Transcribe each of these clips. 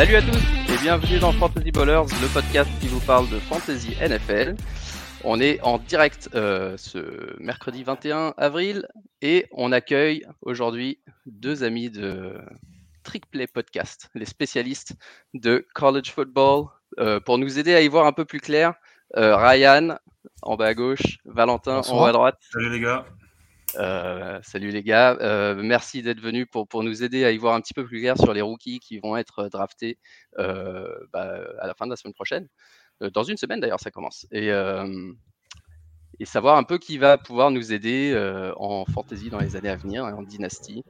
Salut à tous et bienvenue dans Fantasy Ballers, le podcast qui vous parle de Fantasy NFL. On est en direct euh, ce mercredi 21 avril et on accueille aujourd'hui deux amis de Trick Play Podcast, les spécialistes de college football, euh, pour nous aider à y voir un peu plus clair. Euh, Ryan en bas à gauche, Valentin en haut à droite. Salut les gars. Euh, salut les gars, euh, merci d'être venus pour, pour nous aider à y voir un petit peu plus clair sur les rookies qui vont être draftés euh, bah, à la fin de la semaine prochaine. Dans une semaine d'ailleurs, ça commence. Et, et savoir un peu qui va pouvoir nous aider en fantasy dans les années à venir, en dynastie,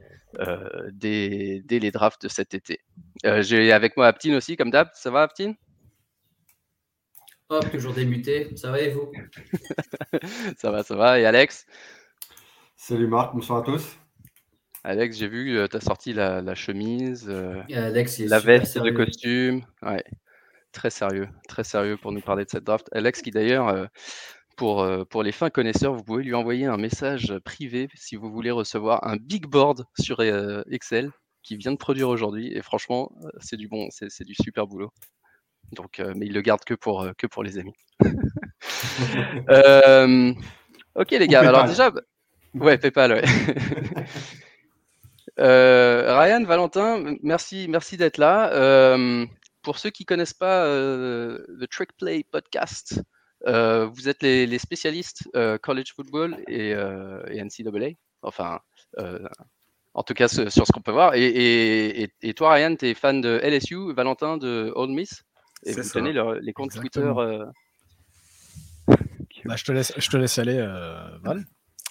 dès, dès les drafts de cet été. J'ai avec moi Aptine aussi, comme d'hab. Ça va Aptine? Hop, toujours démuté. Ça va et vous? Ça va, ça va. Et Alex? Salut Marc, bonsoir à tous. Alex, j'ai vu, tu as sorti la, la chemise, euh, Et Alex, il est la super veste de sérieux. costume. Ouais, très sérieux, très sérieux pour nous parler de cette draft. Alex, qui d'ailleurs, euh, pour, euh, pour les fins connaisseurs, vous pouvez lui envoyer un message privé si vous voulez recevoir un big board sur euh, Excel qui vient de produire aujourd'hui. Et franchement, euh, c'est du bon, c'est c'est du super boulot. Donc, euh, mais il le garde que pour, euh, que pour les amis. Euh, ok les gars, alors déjà, bah- ouais, PayPal, ouais. Euh, Ryan, Valentin, merci, merci d'être là. Euh, pour ceux qui connaissent pas euh, le Trick Play Podcast, euh, vous êtes les, les spécialistes euh, college football et, euh, et NCAA. Enfin, euh, en tout cas ce- sur ce qu'on peut voir. Et, et, et- et toi, Ryan, tu es fan de LSU, Valentin de Ole Miss, et vous ça. tenez leur- les comptes Exactement. Twitter. euh, Bah, je, te laisse, je te laisse aller, euh, Val.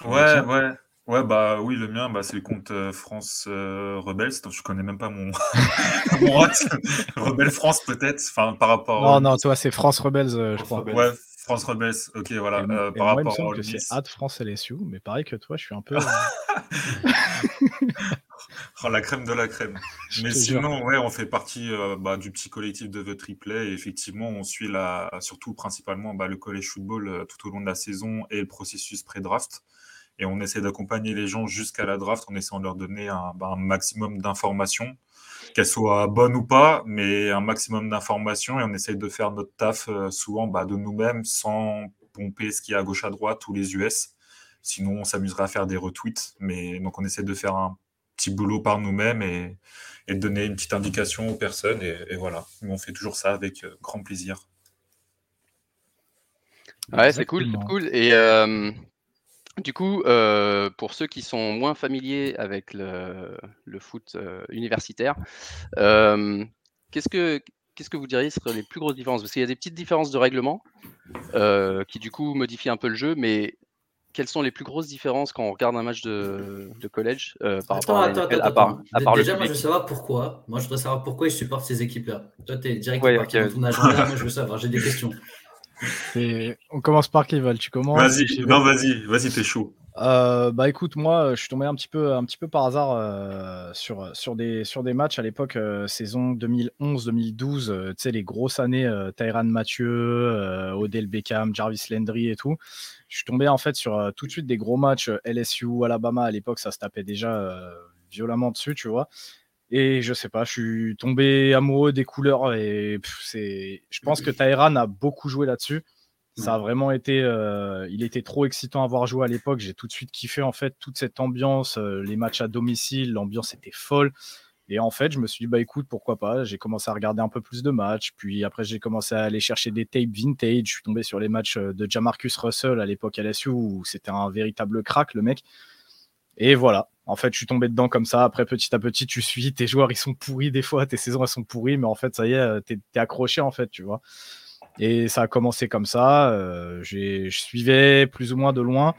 Ouais, ouais. Ouais, bah oui, le mien, bah, c'est le compte euh, France euh, Rebels. Donc, je connais même pas mon, mon. Rebelle France, peut-être. Enfin, par rapport Non, au- non, toi, c'est France Rebels, euh, je crois. Ouais, France Rebels. Ok, voilà. Et, euh, et par moi, il me rapport semble au que c'est Miss. Ad France LSU, mais pareil que toi, je suis un peu. Oh, la crème de la crème. Je Mais te jure. sinon, ouais, on fait partie euh, bah, du petit collectif de The Triplet. Et effectivement, on suit la, surtout principalement bah, le college football euh, tout au long de la saison et le processus pré-draft. Et on essaie d'accompagner les gens jusqu'à la draft en essayant de leur donner un, bah, un maximum d'informations, qu'elles soient bonnes ou pas, mais un maximum d'informations. Et on essaie de faire notre taf euh, souvent bah, de nous-mêmes sans pomper ce qui est à gauche à droite ou les US. Sinon, on s'amuserait à faire des retweets. Mais donc, on essaie de faire un petit boulot par nous-mêmes et, et de donner une petite indication aux personnes. Et, et voilà. Mais on fait toujours ça avec euh, grand plaisir. Ouais, c'est cool, c'est cool. Et euh, du coup, euh, pour ceux qui sont moins familiers avec le, le foot euh, universitaire, euh, qu'est-ce que qu'est-ce que vous diriez seraient les plus grosses différences? Parce qu'il y a des petites différences de règlement qui du coup modifient un peu le jeu, mais quelles sont les plus grosses différences quand on regarde un match de, de college euh, par Attends, rapport à attends, NFL, attends. à part, attends. à part le Déjà, moi, je veux savoir pourquoi. Moi, je voudrais savoir pourquoi ils supportent ces équipes-là. Toi, tu es direct Ouais, ton agenda. moi, je veux savoir. J'ai des questions. On commence par qui, Val Tu commences Vas-y, non, vas-y, vas-y, t'es chaud. Euh, bah écoute, moi, je suis tombé un petit peu, un petit peu par hasard euh, sur, sur, des, sur des matchs à l'époque, euh, saison 2011-2012, euh, tu sais, les grosses années, euh, Tyrann Mathieu, euh, Odell Beckham, Jarvis Landry et tout. Je suis tombé en fait sur euh, tout de suite des gros matchs euh, LSU, Alabama. À l'époque, ça se tapait déjà euh, violemment dessus, tu vois. Et je sais pas, je suis tombé amoureux des couleurs et c'est. Je pense que Tyrann a beaucoup joué là-dessus. Ça a vraiment été, euh, il était trop excitant à voir jouer à l'époque. J'ai tout de suite kiffé en fait toute cette ambiance, euh, les matchs à domicile, l'ambiance était folle. Et en fait, je me suis dit bah écoute pourquoi pas? J'ai commencé à regarder un peu plus de matchs, puis après j'ai commencé à aller chercher des tapes vintage. Je suis tombé sur les matchs euh, de Jamarcus Russell à l'époque à LSU où c'était un véritable crack le mec. Et voilà. En fait, je suis tombé dedans comme ça. Après, petit à petit, tu suis. Tes joueurs, ils sont pourris des fois. Tes saisons, elles sont pourries. Mais en fait, ça y est, t'es es accroché, en fait, tu vois. Et ça a commencé comme ça. Euh, je suivais plus ou moins de loin.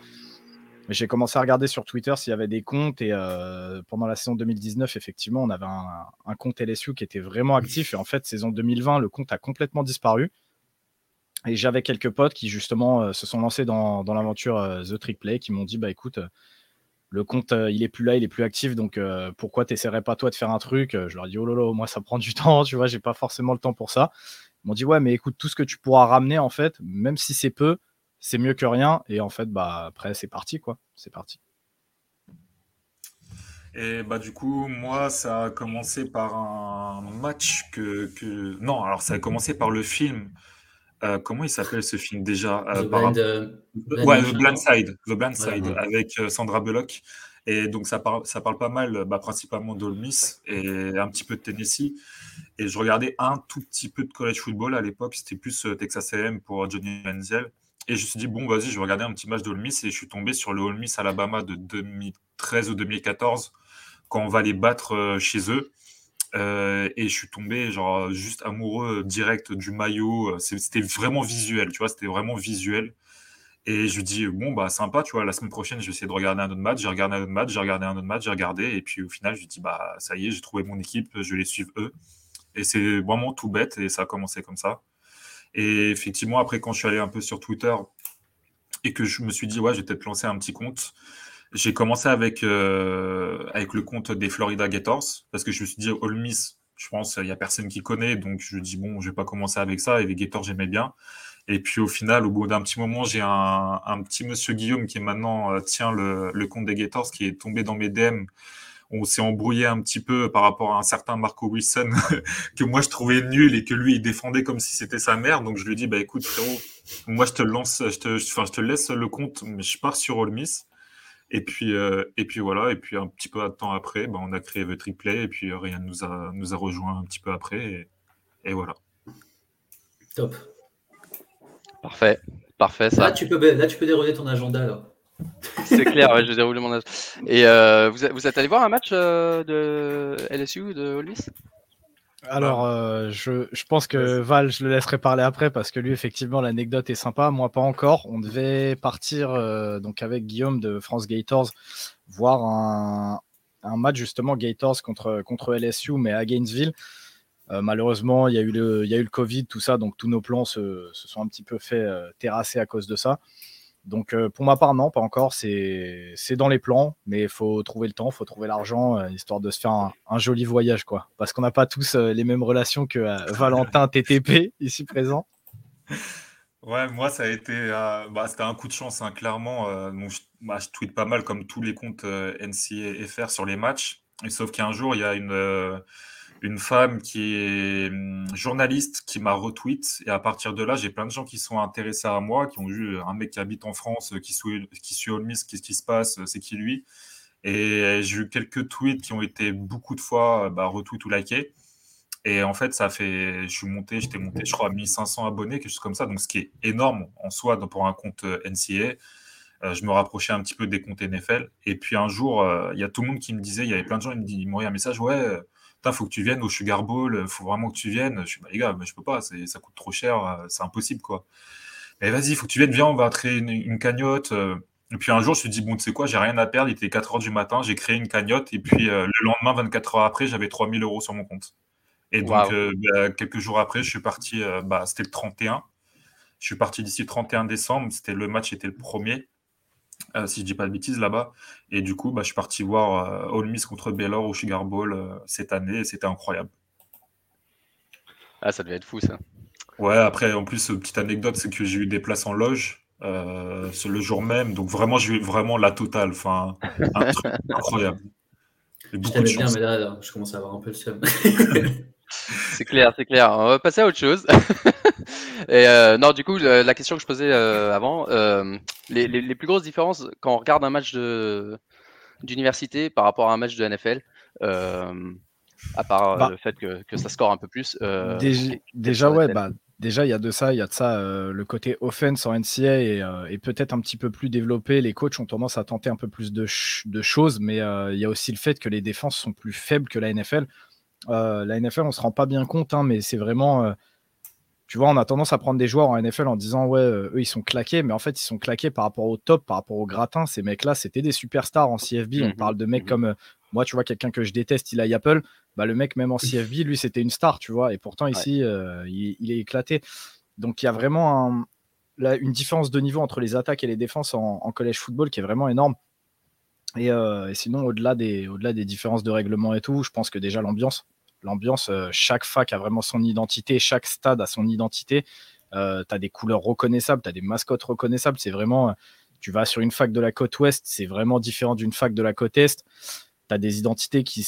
J'ai commencé à regarder sur Twitter s'il y avait des comptes. Et euh, pendant la saison 2019, effectivement, on avait un, compte LSU qui était vraiment actif. Et en fait, saison 2020, le compte a complètement disparu. Et j'avais quelques potes qui, justement, euh, se sont lancés dans, dans l'aventure euh, The Trick Play, qui m'ont dit, bah écoute, euh, le compte, euh, il est plus là, il est plus actif, donc euh, pourquoi t'essaierais pas toi de faire un truc? Euh, Je leur ai dit, oh lolo, moi ça prend du temps, tu vois, j'ai pas forcément le temps pour ça. Ils m'ont dit, ouais, mais écoute, tout ce que tu pourras ramener, en fait, même si c'est peu, c'est mieux que rien. Et en fait, bah après, c'est parti, quoi. C'est parti. Et bah du coup, moi, ça a commencé par un match que, que... Non, alors ça a commencé par le film. Euh, comment il s'appelle ce film déjà The euh, par Blind, euh, Ouais, The. Blind Side, The Blind Side Ouais. avec euh, Sandra Bullock. Et donc ça parle, ça parle pas mal, bah, principalement d'Ole Miss et un petit peu de Tennessee. Et je regardais un tout petit peu de college football à l'époque, c'était plus Texas A&M pour Johnny Manziel. Et je me suis dit, bon, vas-y, je vais regarder un petit match d'Ole Miss et je suis tombé sur le Ole Miss Alabama de 2013 ou 2014 quand on va les battre chez eux. Euh, et je suis tombé genre juste amoureux direct du maillot. C'est- C'était vraiment visuel, tu vois, c'était vraiment visuel. Et je lui dis, bon, bah sympa, tu vois, la semaine prochaine, je vais essayer de regarder un autre match. J'ai regardé un autre match, j'ai regardé un autre match, j'ai regardé. Et puis au final, je lui dis, bah ça y est, j'ai trouvé mon équipe, je vais les suivre eux. Et c'est vraiment tout bête et ça a commencé comme ça. Et effectivement, après, quand je suis allé un peu sur Twitter et que je me suis dit, ouais, je vais peut-être lancer un petit compte, j'ai commencé avec, euh, avec le compte des Florida Gators parce que je me suis dit, Ole Miss, je pense, il n'y a personne qui connaît. Donc je me dis, bon, je vais pas commencer avec ça. Et les Gators, j'aimais bien. Et puis au final, au bout d'un petit moment, j'ai un, un petit monsieur Guillaume qui maintenant euh, tient le, le compte des Gators qui est tombé dans mes DM. On s'est embrouillé un petit peu par rapport à un certain Marco Wilson que moi je trouvais nul et que lui il défendait comme si c'était sa mère. Donc je lui ai dit bah écoute frérot, moi je te lance, je te, enfin je te laisse le compte, mais je pars sur Ole Miss. Et puis euh, et puis voilà et puis un petit peu de temps après, bah, on a créé The Triplay et puis euh, Ryan nous a nous a rejoint un petit peu après et, et voilà. Top. Parfait, parfait ça. Là, tu peux, là, tu peux dérouler ton agenda. Là. C'est clair, ouais, je déroule mon âge. Et euh, vous, êtes- vous êtes allé voir un match euh, de LSU ou de Ole Miss Alors, euh, je, je pense que Val, je le laisserai parler après parce que lui, effectivement, l'anecdote est sympa. Moi, pas encore. On devait partir euh, donc avec Guillaume de France Gators voir un, un match justement Gators contre, contre LSU, mais à Gainesville. Euh, malheureusement, il y, a eu le, il y a eu le Covid, tout ça, donc tous nos plans se, se sont un petit peu fait terrasser à cause de ça. Donc euh, pour ma part, non, pas encore. C'est dans les plans, mais il faut trouver le temps, il faut trouver l'argent, euh, histoire de se faire un, un joli voyage, quoi. Parce qu'on n'a pas tous euh, les mêmes relations que Valentin TTP, ici présent. Ouais, moi, ça a été, euh, bah, c'était un coup de chance, hein, clairement. euh, donc, je, bah, je tweete pas mal comme tous les comptes euh, NCA FR sur les matchs. Et sauf qu'un jour, il y a une, une femme qui est hum, journaliste qui m'a retweet. Et à partir de là, j'ai plein de gens qui sont intéressés à moi, qui ont vu un mec qui habite en France, euh, qui suit, qui suit Miss, qu'est-ce qui se passe, euh, c'est qui lui. Et j'ai eu quelques tweets qui ont été beaucoup de fois euh, bah, retweet ou likés. Et en fait, ça fait, je suis monté, j'étais monté, je crois, à 1500 abonnés, quelque chose comme ça. Donc, ce qui est énorme en soi pour un compte euh, NCA. Euh, je me rapprochais un petit peu des comptes NFL. Et puis un jour, euh, il y a tout le monde qui me disait, il y avait plein de gens, ils me ils m'envoyaient un message, ouais, putain, faut que tu viennes au Sugar Bowl, euh, faut vraiment que tu viennes. Je suis, bah, les gars, mais je peux pas, ça coûte trop cher, c'est impossible, quoi. Mais vas-y, faut que tu viennes, viens, on va créer une, une cagnotte. Et puis un jour, je me suis dit, bon, tu sais quoi, j'ai rien à perdre, il était 4 heures du matin, j'ai créé une cagnotte. Et puis euh, le lendemain, 24 heures après, j'avais 3000 euros sur mon compte. Et donc, euh, bah, quelques jours après, je suis parti, euh, bah, c'était le 31. Je suis parti d'ici le 31 décembre. C'était le match était le premier, euh, si je dis pas de bêtises là-bas. Et du coup, bah, je suis parti voir euh, Ole Miss contre Baylor au Sugar Bowl euh, cette année. Et c'était incroyable. Ah, ça devait être fou ça. Ouais, après, en plus, euh, petite anecdote, c'est que j'ai eu des places en loge euh, le jour même. Donc vraiment, j'ai eu vraiment la totale. Enfin, un truc incroyable. Et Je beaucoup de t'aimais bien, chance. mais là, là, je commence à avoir un peu le seum. C'est clair, c'est clair. On va passer à autre chose. Et euh, non, du coup, le- la question que je posais euh, avant, euh, les, les- les plus grosses différences quand on regarde un match de d'université par rapport à un match de NFL, euh, à part euh, Bah. le fait que, que ça score un peu plus. euh, Déjà, déjà, ouais, bah, déjà, il y a de ça, il y a de ça, euh, le côté offense en NCA est, euh, est peut-être un petit peu plus développé. Les coachs ont tendance à tenter un peu plus de, ch- de choses, mais euh, il y a aussi le fait que les défenses sont plus faibles que la NFL. Euh, la NFL, on se rend pas bien compte, hein, mais c'est vraiment. euh, tu vois, on a tendance à prendre des joueurs en NFL en disant, ouais, euh, eux, ils sont claqués, mais en fait, ils sont claqués par rapport au top, par rapport au gratin. Ces mecs-là, c'était des superstars en CFB. On Mhm, parle de mecs mhm. comme, moi, tu vois, quelqu'un que je déteste, il a Apple. Bah, le mec, même en CFB, lui, c'était une star, tu vois. Et pourtant, ici, il, il est éclaté. Donc, il y a vraiment un- une différence de niveau entre les attaques et les défenses en, en collège football qui est vraiment énorme. Et, euh, et sinon, au-delà des, au-delà des différences de règlement et tout, je pense que déjà l'ambiance, l'ambiance, euh, chaque fac a vraiment son identité, chaque stade a son identité. Euh, tu as des couleurs reconnaissables, tu as des mascottes reconnaissables. C'est vraiment, euh, tu vas sur une fac de la côte ouest, c'est vraiment différent d'une fac de la côte est. tu as des identités qui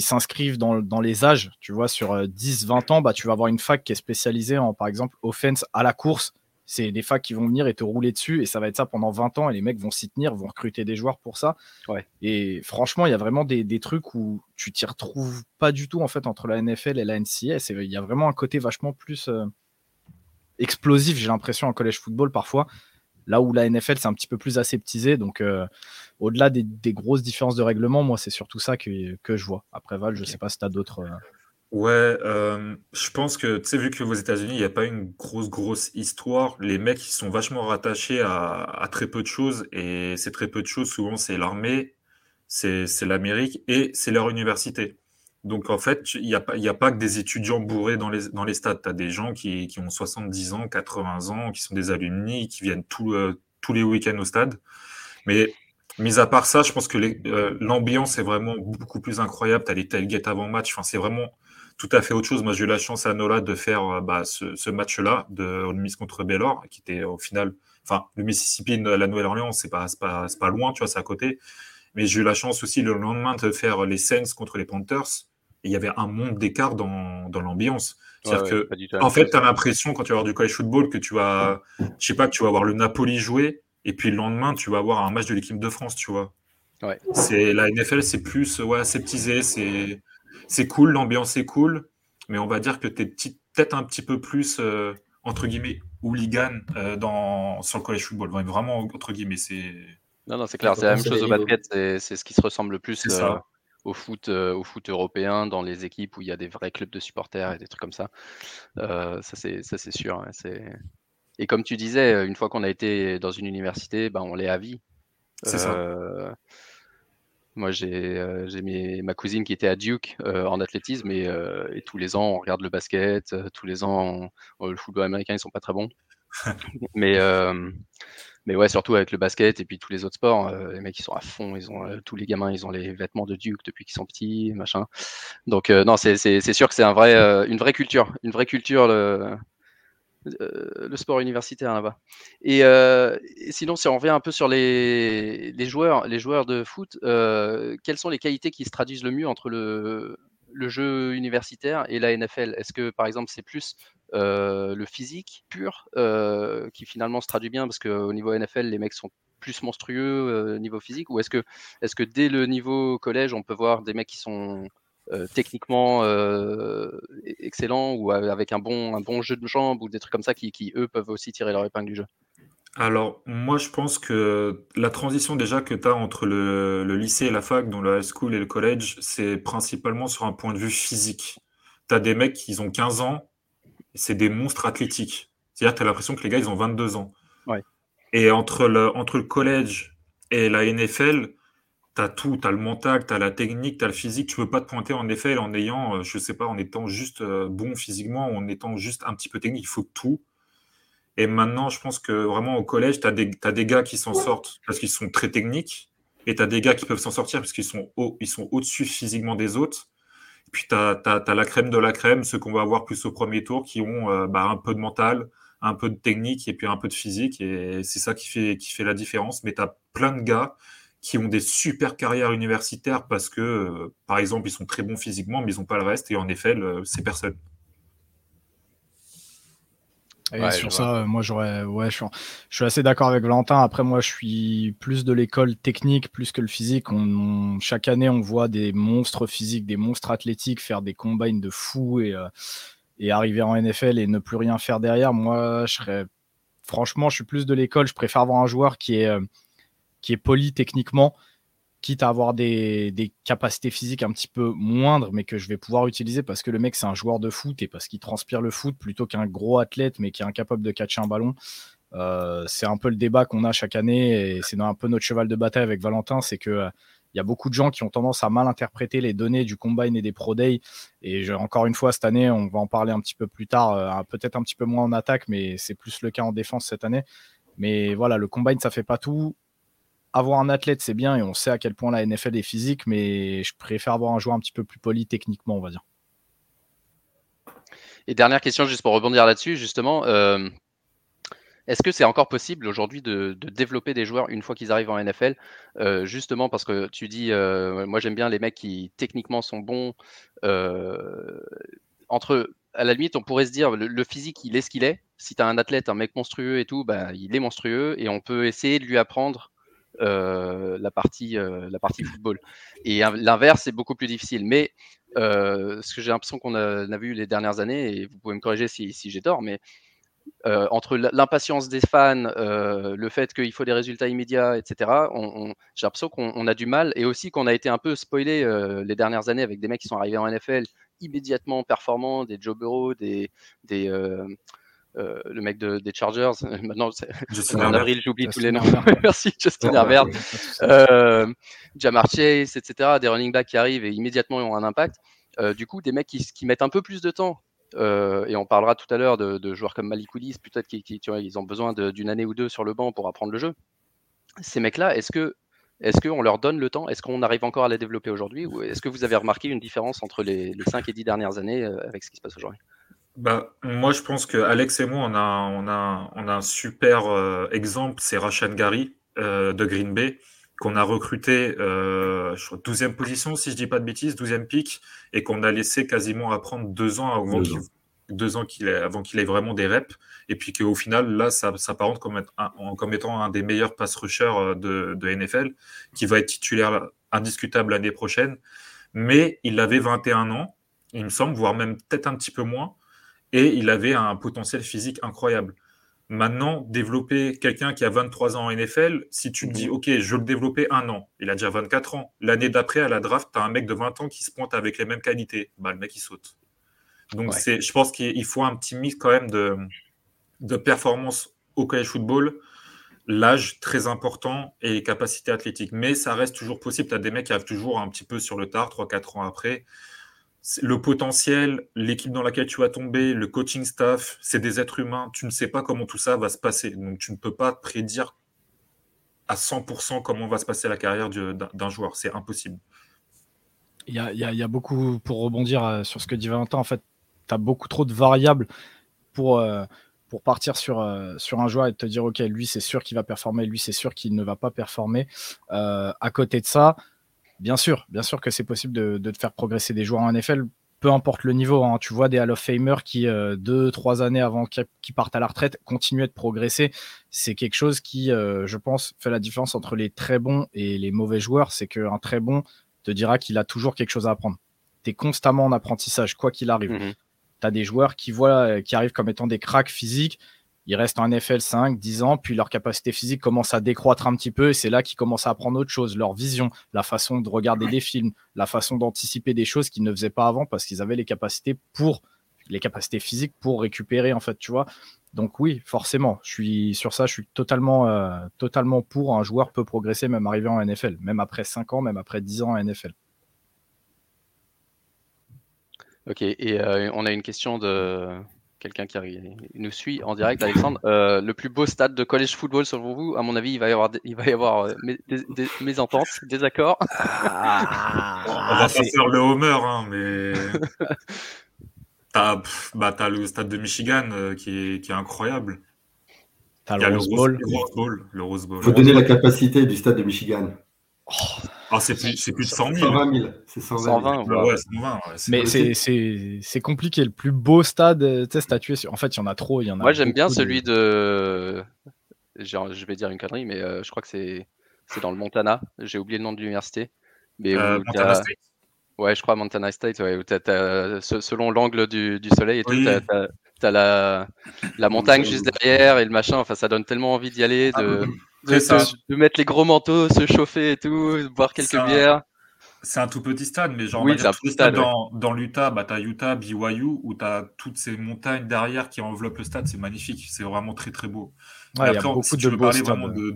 s'inscrivent dans, dans, les âges. Tu vois, sur 10-20 ans, bah, tu vas avoir une fac qui est spécialisée en, par exemple, offense à la course c'est des facs qui vont venir et te rouler dessus et ça va être ça pendant 20 ans et les mecs vont s'y tenir, vont recruter des joueurs pour ça. Et franchement, il y a vraiment des, trucs où tu t'y retrouves pas du tout en fait entre la NFL et la NCS. Il y a vraiment un côté vachement plus euh, explosif, j'ai l'impression, en collège football parfois. Là où la NFL, c'est un petit peu plus aseptisé. Donc, euh, au-delà des, grosses différences de règlement, moi, c'est surtout ça que, je vois. Après, Val, je sais pas si tu as d'autres. Euh, Ouais, je pense que, tu sais, vu que aux États-Unis, il n'y a pas une grosse, grosse histoire, les mecs, ils sont vachement rattachés à, très peu de choses. Et ces très peu de choses, souvent, c'est l'armée, c'est l'Amérique et c'est leur université. Donc, en fait, il n'y a, pas, a pas que des étudiants bourrés dans les, dans les stades. Tu as des gens qui, qui ont 70 ans, 80 ans, qui sont des alumni, qui viennent euh, tous les week-ends au stade. Mais mis à part ça, je pense que euh, l'ambiance est vraiment beaucoup plus incroyable. Tu as les tailgates avant match. Enfin, c'est vraiment tout à fait autre chose. Moi, j'ai eu la chance à Nola de faire euh, bah, ce, match-là de Ole Miss contre Baylor, qui était au final, enfin, le Mississippi, la Nouvelle-Orléans, c'est pas, pas, pas loin, tu vois, c'est à côté. Mais j'ai eu la chance aussi le lendemain de faire les Saints contre les Panthers. Et il y avait un monde d'écart dans, dans l'ambiance. C'est-à-dire que, en fait, tu as l'impression, quand tu vas voir du college football, que tu vas, je sais pas, que tu vas voir le Napoli jouer, et puis le lendemain, tu vas avoir un match de l'équipe de France, tu vois. Ouais. C'est la NFL, c'est plus ouais, aseptisé, c'est c'est cool, l'ambiance est cool, mais on va dire que tu es peut-être un petit peu plus, euh, entre guillemets, hooligan euh, dans, sur le college football. Vraiment, entre guillemets, c'est. Non, non, c'est clair, c'est la même chose au basket, c'est ce qui se ressemble le plus euh, au, foot, au foot européen, dans les équipes où il y a des vrais clubs de supporters et des trucs comme ça. ça, c'est sûr. Hein, et comme tu disais, une fois qu'on a été dans une université, ben, on l'est à vie. C'est ça. Moi, j'ai euh, ma cousine qui était à Duke euh, en athlétisme et, euh, et, tous les ans, on regarde le basket. tous les ans, le football américain, ils sont pas très bons. mais, mais ouais, surtout avec le basket et puis tous les autres sports, les mecs, ils sont à fond. Ils ont, tous les gamins, ils ont les vêtements de Duke depuis qu'ils sont petits, machin. Donc, non, c'est sûr que c'est un vrai, une vraie culture. Une vraie culture, le, euh, le sport universitaire là-bas. Euh, et, sinon, si on revient un peu sur les, joueurs, les joueurs de foot, euh, quelles sont les qualités qui se traduisent le mieux entre le, jeu universitaire et la NFL Est-ce que par exemple c'est plus le physique pur qui finalement se traduit bien parce qu'au niveau NFL les mecs sont plus monstrueux au niveau physique? Ou est-ce que, est que dès le niveau collège on peut voir des mecs qui sont euh, techniquement euh, e-, excellent ou avec un bon, un bon jeu de jambes ou des trucs comme ça qui, eux, peuvent aussi tirer leur épingle du jeu alors, moi, je pense que la transition déjà que tu as entre le, lycée et la fac, dont le high school et le collège, c'est principalement sur un point de vue physique. Tu as des mecs qui ont 15 ans, c'est des monstres athlétiques. C'est-à-dire tu as l'impression que les gars, ils ont 22 ans. Et entre le, entre le collège et la NFL, tu tout, tu as le mental, tu as la technique, tu as le physique. Tu peux pas te pointer en effet en ayant, euh, je sais pas, en étant juste euh, bon physiquement, en étant juste un petit peu technique. Il faut tout. Et maintenant, je pense que vraiment au collège, tu as, as, des gars qui s'en sortent parce qu'ils sont très techniques. Et tu as des gars qui peuvent s'en sortir parce qu'ils sont, au, ils sont au-dessus physiquement des autres. Et puis tu as, as, la crème de la crème, ceux qu'on va avoir plus au premier tour, qui ont euh, bah, un peu de mental, un peu de technique et puis un peu de physique. Et c'est ça qui fait, qui fait la différence. Mais tu as plein de gars qui ont des super carrières universitaires parce que, euh, par exemple, ils sont très bons physiquement, mais ils n'ont pas le reste. Et en effet, c'est personne. Et sur ça, moi j'aurais, ouais, je suis, assez d'accord avec Valentin. Après, moi, je suis plus de l'école technique plus que le physique. On, chaque année, on voit des monstres physiques, des monstres athlétiques faire des combines de fous et, euh, et arriver en NFL et ne plus rien faire derrière. Moi, je serais, franchement, je suis plus de l'école. Je préfère avoir un joueur qui est euh, qui est poli techniquement, quitte à avoir des, capacités physiques un petit peu moindres, mais que je vais pouvoir utiliser parce que le mec, c'est un joueur de foot et parce qu'il transpire le foot plutôt qu'un gros athlète, mais qui est incapable de catcher un ballon. Euh, c'est un peu le débat qu'on a chaque année et c'est un peu notre cheval de bataille avec Valentin, c'est que euh, il y a beaucoup de gens qui ont tendance à mal interpréter les données du combine et des pro day. Et encore une fois, cette année, on va en parler un petit peu plus tard, euh, peut-être un petit peu moins en attaque, mais c'est plus le cas en défense cette année. Mais voilà, le combine, ça fait pas tout avoir un athlète, c'est bien et on sait à quel point la NFL est physique, mais je préfère avoir un joueur un petit peu plus poli techniquement, on va dire. Et dernière question, juste pour rebondir là-dessus, justement, euh, est-ce que c'est encore possible aujourd'hui de, développer des joueurs une fois qu'ils arrivent en NFL Justement parce que tu dis, moi j'aime bien les mecs qui techniquement sont bons. entre, à la limite, on pourrait se dire, le, physique, il est ce qu'il est. Si tu as un athlète, un mec monstrueux et tout, bah, il est monstrueux et on peut essayer de lui apprendre la, partie, la partie football. Et l'inverse, c'est beaucoup plus difficile. Mais ce que j'ai l'impression qu'on a, vu les dernières années, et vous pouvez me corriger si, j'ai tort, mais entre l'impatience des fans, le fait qu'il faut des résultats immédiats, etc., j'ai l'impression qu'on a du mal et aussi qu'on a été un peu spoilé les dernières années avec des mecs qui sont arrivés en NFL immédiatement performants, des Joe Burrow, des euh, le mec des Chargers. Maintenant, en avril, j'oublie tous les noms. Merci, Justin Herbert. Euh, Jamar Chase, etc. Des running backs qui arrivent et immédiatement ont un impact. Euh, du coup, des mecs qui, mettent un peu plus de temps. et on parlera tout à l'heure de, joueurs comme Malik Willis, peut-être qu'ils ont besoin d'une année ou deux sur le banc pour apprendre le jeu. Ces mecs-là, est-ce que est-ce qu'on leur donne le temps? Est-ce qu'on arrive encore à les développer aujourd'hui? Ou est-ce que vous avez remarqué une différence entre les, les 5 et 10 dernières années avec ce qui se passe aujourd'hui? Bah, moi, je pense que Alex et moi, on a, on a, on a un super euh, exemple, c'est Rashan Gary euh, de Green Bay, qu'on a recruté euh, 12e position, si je dis pas de bêtises, 12e pick, et qu'on a laissé quasiment apprendre deux ans avant qu'il deux ans qu'il ait, avant qu'il ait vraiment des reps, et puis qu'au final, là, ça s'apparente comme, comme étant un des meilleurs pass rushers euh, de, de NFL, qui va être titulaire indiscutable l'année prochaine. Mais il avait 21 ans, il me semble, voire même peut-être un petit peu moins et il avait un potentiel physique incroyable. Maintenant, développer quelqu'un qui a 23 ans en NFL, si tu te dis, mhm. OK, je veux le développer un an, il a déjà 24 ans. L'année d'après, à la draft, tu as un mec de 20 ans qui se pointe avec les mêmes qualités. Bah, le mec, il saute. Donc, c'est, je pense qu'il faut un petit mix quand même de, de performance au college football, l'âge très important et les capacités athlétiques. Mais ça reste toujours possible. Tu as des mecs qui arrivent toujours un petit peu sur le tard, 3-4 ans après le potentiel, l'équipe dans laquelle tu vas tomber, le coaching staff, c'est des êtres humains. Tu ne sais pas comment tout ça va se passer. Donc, tu ne peux pas prédire à 100% comment va se passer la carrière d'un joueur. C'est impossible. Il y, a, beaucoup, pour rebondir euh, sur ce que dit Valentin, en fait, tu as beaucoup trop de variables pour, euh, pour partir sur, euh, sur un joueur et te dire, OK, lui, c'est sûr qu'il va performer, lui, c'est sûr qu'il ne va pas performer. à côté de ça, Bien sûr, bien sûr que c'est possible de, de, faire progresser des joueurs en NFL, peu importe le niveau. Hein. Tu vois des Hall of Famers qui, euh, deux, trois années avant qu'ils partent à la retraite, continuent de progresser. C'est quelque chose qui, euh, je pense, fait la différence entre les très bons et les mauvais joueurs. C'est qu'un très bon te dira qu'il a toujours quelque chose à apprendre. Tu es constamment en apprentissage, quoi qu'il arrive. Mm-hmm. Tu as des joueurs qui, voient, qui arrivent comme étant des cracks physiques ils restent en NFL 5, 10 ans, puis leur capacité physique commence à décroître un petit peu, et c'est là qu'ils commencent à apprendre autre chose, leur vision, la façon de regarder des films, la façon d'anticiper des choses qu'ils ne faisaient pas avant parce qu'ils avaient les capacités pour les capacités physiques pour récupérer en fait, tu vois. Donc oui, forcément, je suis sur ça, je suis totalement euh, totalement pour un joueur peut progresser même arrivé en NFL, même après 5 ans, même après 10 ans en NFL. Ok, et euh, on a une question de quelqu'un qui nous suit en direct, Alexandre. Euh, le plus beau stade de college football, selon vous, à mon avis, il va y avoir, il va y avoir euh, des, mésententes, des accords. Ah, On va pas faire le homer, hein, mais t'as bah, le stade de Michigan euh, qui, est, qui est incroyable. T'as le, Rose Bowl. Le Rose Bowl. Il faut donner la capacité du stade de Michigan. Oh. Ah, c'est plus, plus, de 100 000. 120 000. C'est 120, 000. Ouais, 120, Mais c'est compliqué. Le plus beau stade, euh, tu sais, statué sur. En fait, il y en a trop. Il y en a Moi, j'aime bien celui de. Je vais dire une connerie, mais euh, je crois que c'est dans le Montana. J'ai oublié le nom de l'université. Mais euh, Montana State? Ouais, je crois Montana State, ouais, où selon l'angle du, du, soleil et tout, tu as, la, la montagne juste derrière et le machin. Enfin, ça donne tellement envie d'y aller. De... Ah, de, mettre les gros manteaux, se chauffer et tout, boire quelques bières. C'est un tout petit stade, mais genre, oui, stade, dans, dans l'Utah, bah, tu as Utah, BYU, où tu as toutes ces montagnes derrière qui enveloppent le stade. C'est magnifique, c'est vraiment très très beau. Ouais, après, si tu veux parler vraiment de,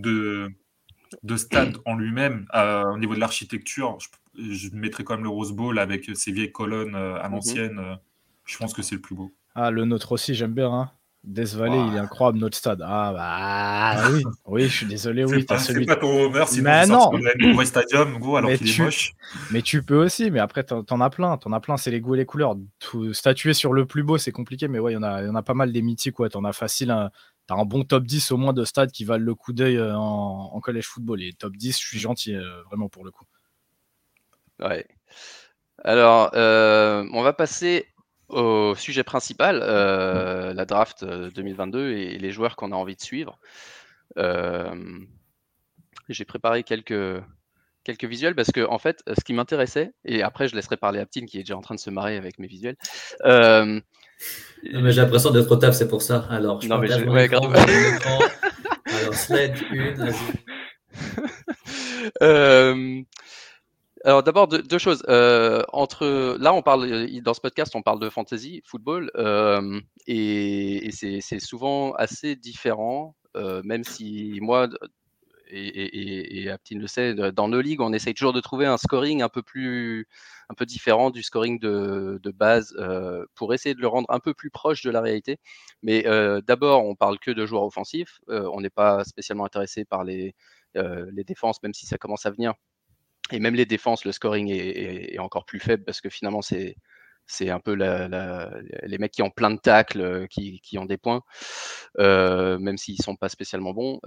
de, stade en lui-même, euh, au niveau de l'architecture, je, je, mettrais quand même le Rose Bowl avec ses vieilles colonnes euh, à mhm. l'ancienne. Euh, je pense que c'est le plus beau. Ah, le nôtre aussi, j'aime bien. Hein. Death Valley, il est incroyable notre stade. Ah bah oui, oui, je suis désolé, oui. C'est celui... pas ton Homer, sinon mais non. le stadium, gros, alors qu'il est moche. Mais tu peux aussi, mais après t'en as plein, t'en as plein, c'est les goûts et les couleurs. Tout... Statuer sur le plus beau, c'est compliqué, mais ouais, il y en a, y en a pas mal des mythiques, ouais. T'en as facile, tu as un bon top 10 au moins de stades qui valent le coup d'œil en, en collège football. Et top 10, je suis gentil, vraiment pour le coup. Ouais. Alors, on va passer au sujet principal, la draft 2022 et les joueurs qu'on a envie de suivre. J'ai préparé quelques, quelques visuels parce que, en fait, ce qui m'intéressait, et après je laisserai parler Aptine qui est déjà en train de se marrer avec mes visuels. Euh, mais j'ai l'impression d'être au taf, c'est pour ça. Alors, je non, mais je... ouais, grave. Alors, slide une, euh, alors d'abord deux, choses. Euh, entre là, on parle dans ce podcast, on parle de fantasy football euh, et, et c'est souvent assez différent. Euh, même si moi, et, et, Aptine le sait, dans nos ligues, on essaye toujours de trouver un scoring un peu plus, un peu différent du scoring de, base euh, pour essayer de le rendre un peu plus proche de la réalité. Mais d'abord, on parle que de joueurs offensifs. On n'est pas spécialement intéressé par les, les défenses, même si ça commence à venir. Et même les défenses, le scoring est, encore plus faible parce que finalement, c'est c'est un peu les mecs qui ont plein de tacles, qui, qui ont des points, même s'ils sont pas spécialement bons.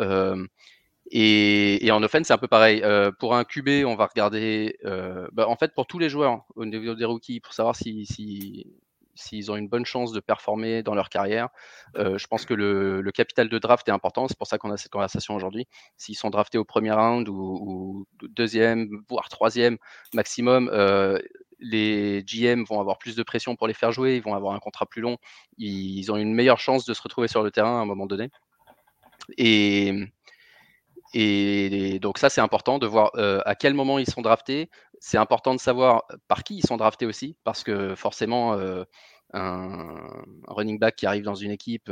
Et, en offense, c'est un peu pareil. Euh, pour un QB, on va regarder, euh, bah, en fait, pour tous les joueurs au niveau des rookies, pour savoir s'ils si, s'ils ont une bonne chance de performer dans leur carrière. Euh, je pense que le, capital de draft est important. C'est pour ça qu'on a cette conversation aujourd'hui. S'ils sont draftés au premier round ou, deuxième, voire troisième maximum, les GM vont avoir plus de pression pour les faire jouer. Ils vont avoir un contrat plus long. Ils ont une meilleure chance de se retrouver sur le terrain à un moment donné. Et, et, donc ça, c'est important de voir euh, à quel moment ils sont draftés. C'est important de savoir par qui ils sont draftés aussi, parce que forcément, un, running back qui arrive dans une équipe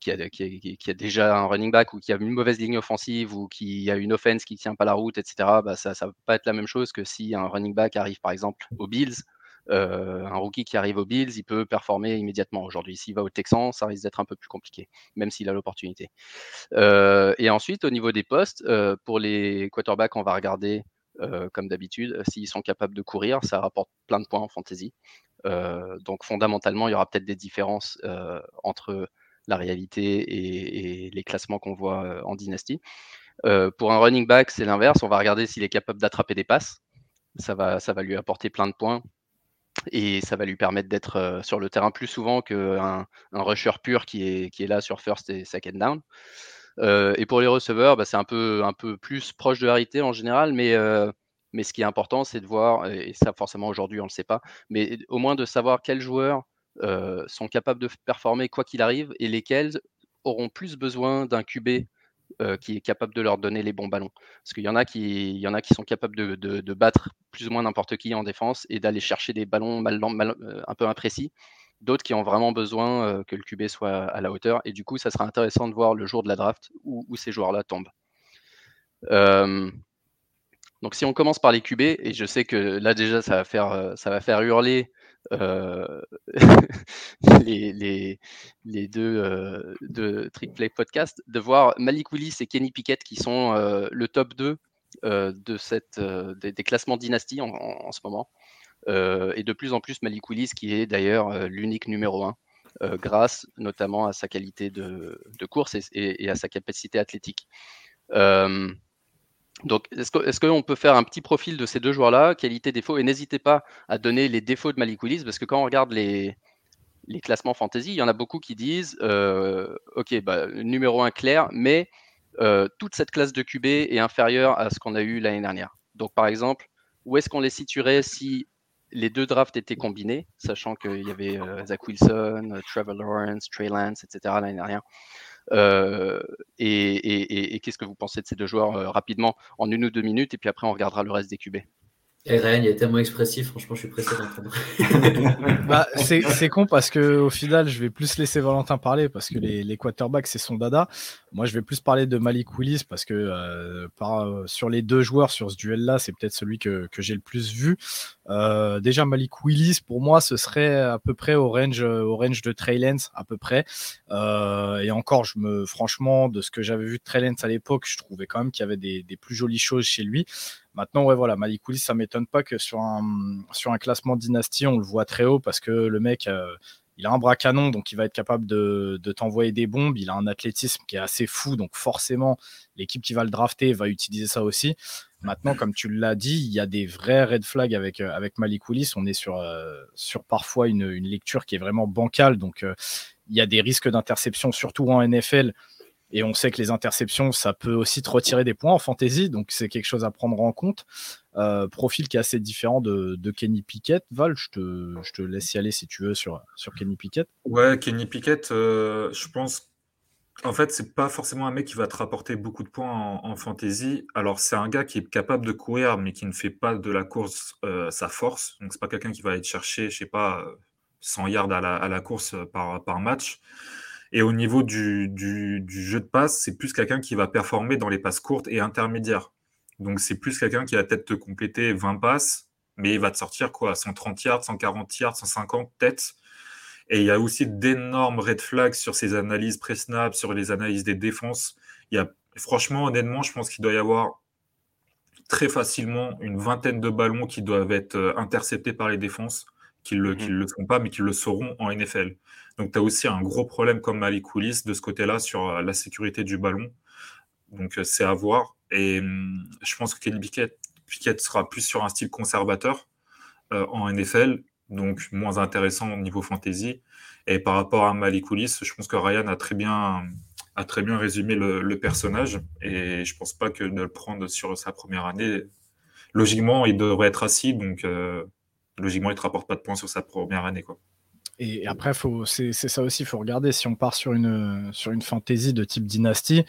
qui, a, déjà un running back ou qui a une mauvaise ligne offensive ou qui a une offense qui ne tient pas la route, etc., bah ça ne va pas être la même chose que si un running back arrive par exemple aux Bills un rookie qui arrive aux Bills, il peut performer immédiatement. Aujourd'hui, s'il va au Texan, ça risque d'être un peu plus compliqué, même s'il a l'opportunité. Et ensuite, au niveau des postes, pour les quarterbacks, on va regarder, comme d'habitude, s'ils sont capables de courir, ça rapporte plein de points en fantasy. donc fondamentalement, il y aura peut-être des différences entre la réalité et, les classements qu'on voit en dynastie. pour un running back, c'est l'inverse. On va regarder s'il est capable d'attraper des passes. Ça va, lui apporter plein de points et ça va lui permettre d'être euh, sur le terrain plus souvent qu'un un rusher pur qui est, qui est là sur first et second down. Euh, et pour les receveurs, bah, c'est un peu, plus proche de l'arité en général, mais, euh, mais ce qui est important, c'est de voir, et ça forcément aujourd'hui on ne le sait pas, mais au moins de savoir quels joueurs sont capables de performer quoi qu'il arrive et lesquels auront plus besoin d'un QB euh, qui est capable de leur donner les bons ballons. Parce qu'il y en a qui, sont capables de, battre plus ou moins n'importe qui en défense et d'aller chercher des ballons mal, euh, un peu imprécis. D'autres qui ont vraiment besoin euh, que le QB soit à la hauteur. Et du coup, ça sera intéressant de voir le jour de la draft où, ces joueurs-là tombent. donc si on commence par les QB, et je sais que là déjà ça va faire, ça va faire hurler euh, les, deux, euh, de Trick Play Podcast, de voir Malik Willis et Kenny Pickett qui sont euh, le top 2 de cette, des, classements dynastie en, ce moment. Et de plus en plus Malik qui est d'ailleurs l'unique numéro 1. grâce notamment à sa qualité de, course et, à sa capacité athlétique. Donc, est-ce qu'on peut faire un petit profil de ces deux joueurs-là, qualité, défaut Et n'hésitez pas à donner les défauts de Malik parce que quand on regarde les, classements fantasy, il y en a beaucoup qui disent euh, Ok, bah, numéro 1 clair, mais euh, toute cette classe de QB est inférieure à ce qu'on a eu l'année dernière. Donc, par exemple, où est-ce qu'on les situerait si les deux drafts étaient combinés, sachant qu'il y avait euh, Zach Wilson, Trevor Lawrence, Trey Lance, etc. l'année dernière euh, et, qu'est-ce que vous pensez de ces deux joueurs euh, rapidement en une ou deux minutes et puis après on regardera le reste des QB. Et Ryan, il est tellement expressif, franchement, je suis pressé d'entendre. bah, c'est con parce que au final, je vais plus laisser Valentin parler parce que les, les quarterbacks, c'est son dada. Moi, je vais plus parler de Malik Willis parce que euh, par, sur les deux joueurs sur ce duel-là, c'est peut-être celui que, j'ai le plus vu. Euh, déjà, Malik Willis, pour moi, ce serait à peu près au range, de Trey Lance, à peu près. Euh, et encore, je me, franchement, de ce que j'avais vu de Trey Lance à l'époque, je trouvais quand même qu'il y avait des, plus jolies choses chez lui. Maintenant, ouais, voilà, Malik Willis, ça m'étonne pas que sur un, sur un classement dynastie, on le voit très haut parce que le mec, euh, il a un bras canon, donc il va être capable de, t'envoyer des bombes. Il a un athlétisme qui est assez fou, donc forcément, l'équipe qui va le drafter va utiliser ça aussi. Maintenant, comme tu l'as dit, il y a des vrais red flags avec, euh, avec Malik Willis. On est sur, euh, parfois une, lecture qui est vraiment bancale, donc euh, il y a des risques d'interception, surtout en NFL. Et on sait que les interceptions, ça peut aussi te retirer des points en fantasy, donc c'est quelque chose à prendre en compte. Euh, profil qui est assez différent de, Kenny Pickett. Val, je te, je te, laisse y aller si tu veux sur, sur Kenny Pickett. Ouais, Kenny Pickett, euh, je pense. En fait, c'est pas forcément un mec qui va te rapporter beaucoup de points en, fantasy. Alors, c'est un gars qui est capable de courir, mais qui ne fait pas de la course euh, sa force. Donc, c'est pas quelqu'un qui va aller chercher, je sais pas, 100 yards à la, course par match. Et au niveau du, du, jeu de passe, c'est plus quelqu'un qui va performer dans les passes courtes et intermédiaires. Donc c'est plus quelqu'un qui va peut-être te compléter 20 passes, mais il va te sortir quoi 130 yards, 140 yards, 150 têtes. Et il y a aussi d'énormes red flags sur ses analyses pré-snap, sur les analyses des défenses. Il y a, franchement, honnêtement, je pense qu'il doit y avoir très facilement une vingtaine de ballons qui doivent être euh, interceptés par les défenses, qui ne le, mhm. le font pas, mais qui le sauront en NFL. Donc, tu as aussi un gros problème comme Malik Willis de ce côté-là sur euh, la sécurité du ballon. Donc, euh, c'est à voir. Et hum, je pense que Kenny Pickett, sera plus sur un style conservateur euh, en NFL, donc moins intéressant au niveau fantasy. Et par rapport à Malik Willis, je pense que Ryan a très bien, a très bien résumé le, personnage. Et je pense pas que de le prendre sur sa première année, logiquement, il devrait être assis. Donc, logiquement, il ne te rapporte pas de points sur sa première année. Quoi. Et après, c'est ça aussi, il faut regarder. Si on part sur une, sur une fantasy de type dynastie,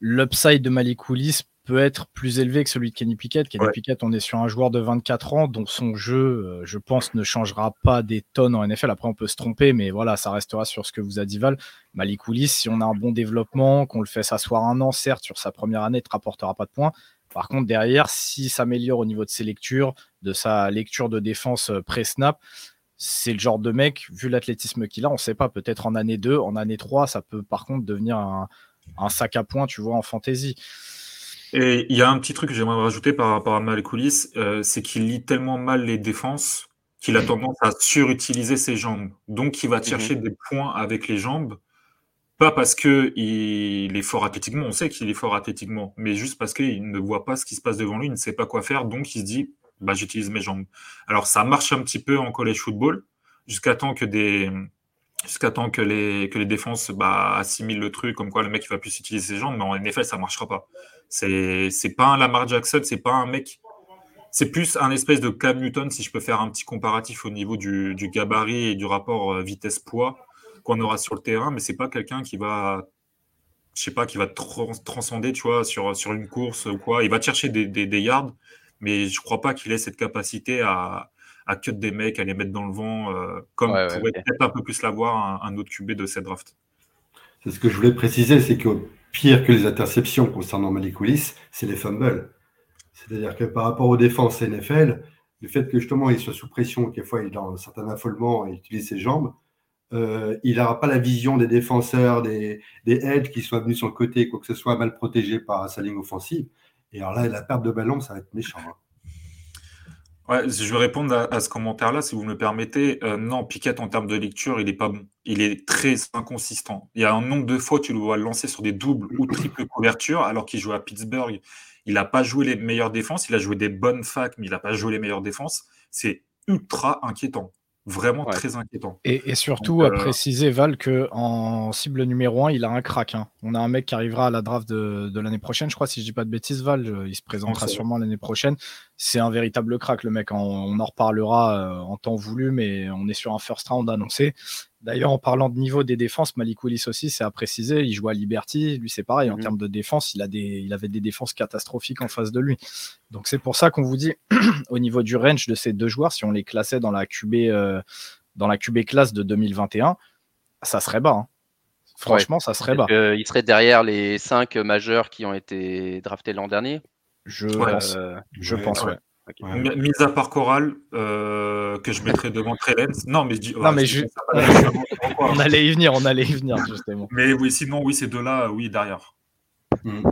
l'upside de Malik Willis peut être plus élevé que celui de Kenny Pickett. Kenny Pickett, on est sur un joueur de 24 ans dont son jeu, euh, je pense, ne changera pas des tonnes en NFL. Après, on peut se tromper, mais voilà, ça restera sur ce que vous a dit Val. Malik Willis, si on a un bon développement, qu'on le fait s'asseoir un an, certes, sur sa première année, ne te rapportera pas de points. Par contre, derrière, s'il s'améliore au niveau de ses lectures, de sa lecture de défense euh, pré-snap, c'est le genre de mec, vu l'athlétisme qu'il a, on ne sait pas, peut-être en année 2, en année 3, ça peut par contre devenir un, sac à points, tu vois, en fantasy. Et il y a un petit truc que j'aimerais rajouter par rapport à Malcoulis, euh, c'est qu'il lit tellement mal les défenses qu'il a tendance à surutiliser ses jambes. Donc il va mhm. chercher des points avec les jambes, pas parce qu'il est fort athlétiquement, on sait qu'il est fort athlétiquement, mais juste parce qu'il ne voit pas ce qui se passe devant lui, il ne sait pas quoi faire, donc il se dit bah, j'utilise mes jambes. Alors ça marche un petit peu en college football, jusqu'à temps que des jusqu'à temps que les, que les défenses bah, assimilent le truc, comme quoi le mec il va plus utiliser ses jambes, mais en NFL ça marchera pas. C'est pas un Lamar Jackson, c'est pas un mec. C'est plus un espèce de Cam Newton, si je peux faire un petit comparatif au niveau du, du gabarit et du rapport euh, vitesse-poids qu'on aura sur le terrain, mais c'est pas quelqu'un qui va je sais pas, qui va transcender, tu vois, sur, sur une course ou quoi. Il va chercher des, des yards, mais je crois pas qu'il ait cette capacité à, à cut des mecs, à les mettre dans le vent, euh, comme pourrait peut-être un peu plus l'avoir un, autre QB de cette draft. C'est ce que je voulais préciser, c'est que pire que les interceptions concernant Malik Willis, c'est les fumbles. C'est-à-dire que par rapport aux défenses NFL, le fait que justement il soit sous pression, quelquefois il est dans un certain affolement et utilise ses jambes, euh, il n'aura pas la vision des défenseurs, des, des edges qui soient venus sur le côté, quoi que ce soit mal protégé par sa ligne offensive. Et alors là, la perte de ballon, ça va être méchant. Hein. Je vais répondre à, ce commentaire-là, si vous me le permettez. Euh, non, Piquet, en termes de lecture, il est pas bon. Il est très inconsistant. Il y a un nombre de fois, tu le vois lancer sur des doubles ou triples couvertures, alors qu'il joue à Pittsburgh. Il n'a pas joué les meilleures défenses. Il a joué des bonnes facs, mais il n'a pas joué les meilleures défenses. C'est ultra inquiétant. Vraiment très inquiétant. Et, surtout, à euh, préciser, Val, qu'en cible numéro 1, il a un crack. Hein. On a un mec qui arrivera à la draft de, l'année prochaine, je crois, si je dis pas de bêtises, Val. Il se présentera sûrement l'année prochaine. C'est un véritable crack, le mec. On, en reparlera euh, en temps voulu, mais on est sur un first round annoncé. D'ailleurs, en parlant de niveau des défenses, Malik Willis aussi, c'est à préciser, il joue à Liberty, lui c'est pareil, en mhm. termes de défense, il, a des, il avait des défenses catastrophiques en face de lui. Donc c'est pour ça qu'on vous dit, au niveau du range de ces deux joueurs, si on les classait dans la QB, euh, dans la QB classe de 2021, ça serait bas. Hein. Franchement, ça serait bas. il serait derrière les cinq majeurs qui ont été draftés l'an dernier Je pense, euh, je pense ouais. Mise à part Coral, euh, que je mettrais devant Trellens. Non, mais, je, non, mais on allait y venir, on allait y venir, justement. Mais oui, sinon, oui, ces deux-là, oui, derrière. Hmm.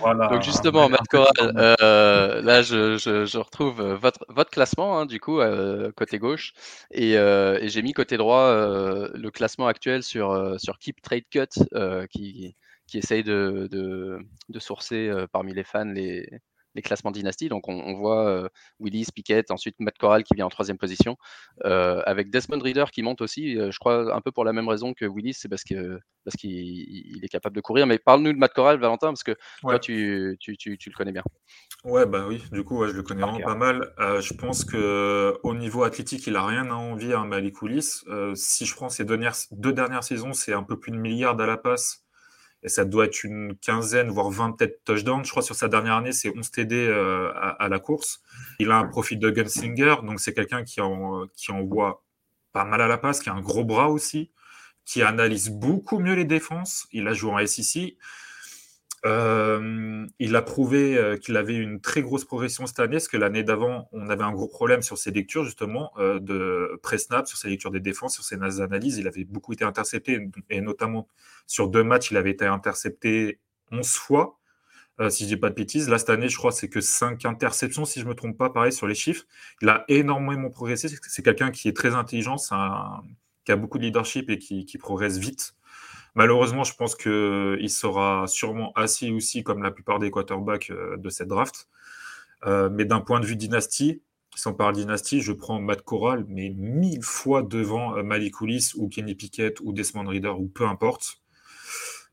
Voilà, Donc justement, Matt Corral, euh, là je, je, je, retrouve votre, votre classement hein, du coup euh, côté gauche et, euh, et j'ai mis côté droit euh, le classement actuel sur, sur Keep Trade Cut qui, qui essaye de, de, de sourcer parmi les fans les, les classements dynastie. Donc on, voit euh, Willis, Pickett, ensuite Matt Corral qui vient en troisième position, euh, avec Desmond Reader qui monte aussi, euh, je crois un peu pour la même raison que Willis, c'est parce que parce qu'il est capable de courir. Mais parle-nous de Matt Corral, Valentin, parce que toi tu, tu, tu, tu, le connais bien. Ouais, bah oui, du coup, je le connais vraiment pas mal. je pense que au niveau athlétique, il a rien à envier à Malik Willis. si je prends ses deux dernières, deux dernières saisons, c'est un peu plus de milliards à la passe et ça doit être une quinzaine, voire 20 peut-être touchdowns. Je crois sur sa dernière année, c'est 11 TD euh, à, la course. Il a un profil de gunslinger, donc c'est quelqu'un qui, en, qui envoie pas mal à la passe, qui a un gros bras aussi, qui analyse beaucoup mieux les défenses. Il a joué en SEC. Euh, il a prouvé euh, qu'il avait une très grosse progression cette année, parce que l'année d'avant, on avait un gros problème sur ses lectures, justement, euh, de pré-snap, sur ses lectures des défenses, sur ses analyses. Il avait beaucoup été intercepté, et notamment sur deux matchs, il avait été intercepté 11 fois, si je dis pas de bêtises. Là, cette année, je crois c'est que 5 interceptions, si je me trompe pas, pareil, sur les chiffres. Il a énormément progressé. C'est quelqu'un qui est très intelligent, qui a beaucoup de leadership et qui progresse vite. Malheureusement, je pense qu'il sera sûrement assis aussi, comme la plupart des quarterbacks euh, de cette draft. Euh, mais d'un point de vue dynastie, si on parle dynastie, je prends Matt Corral, mais mille fois devant euh, Malik Willis ou Kenny Pickett ou Desmond Reader ou peu importe.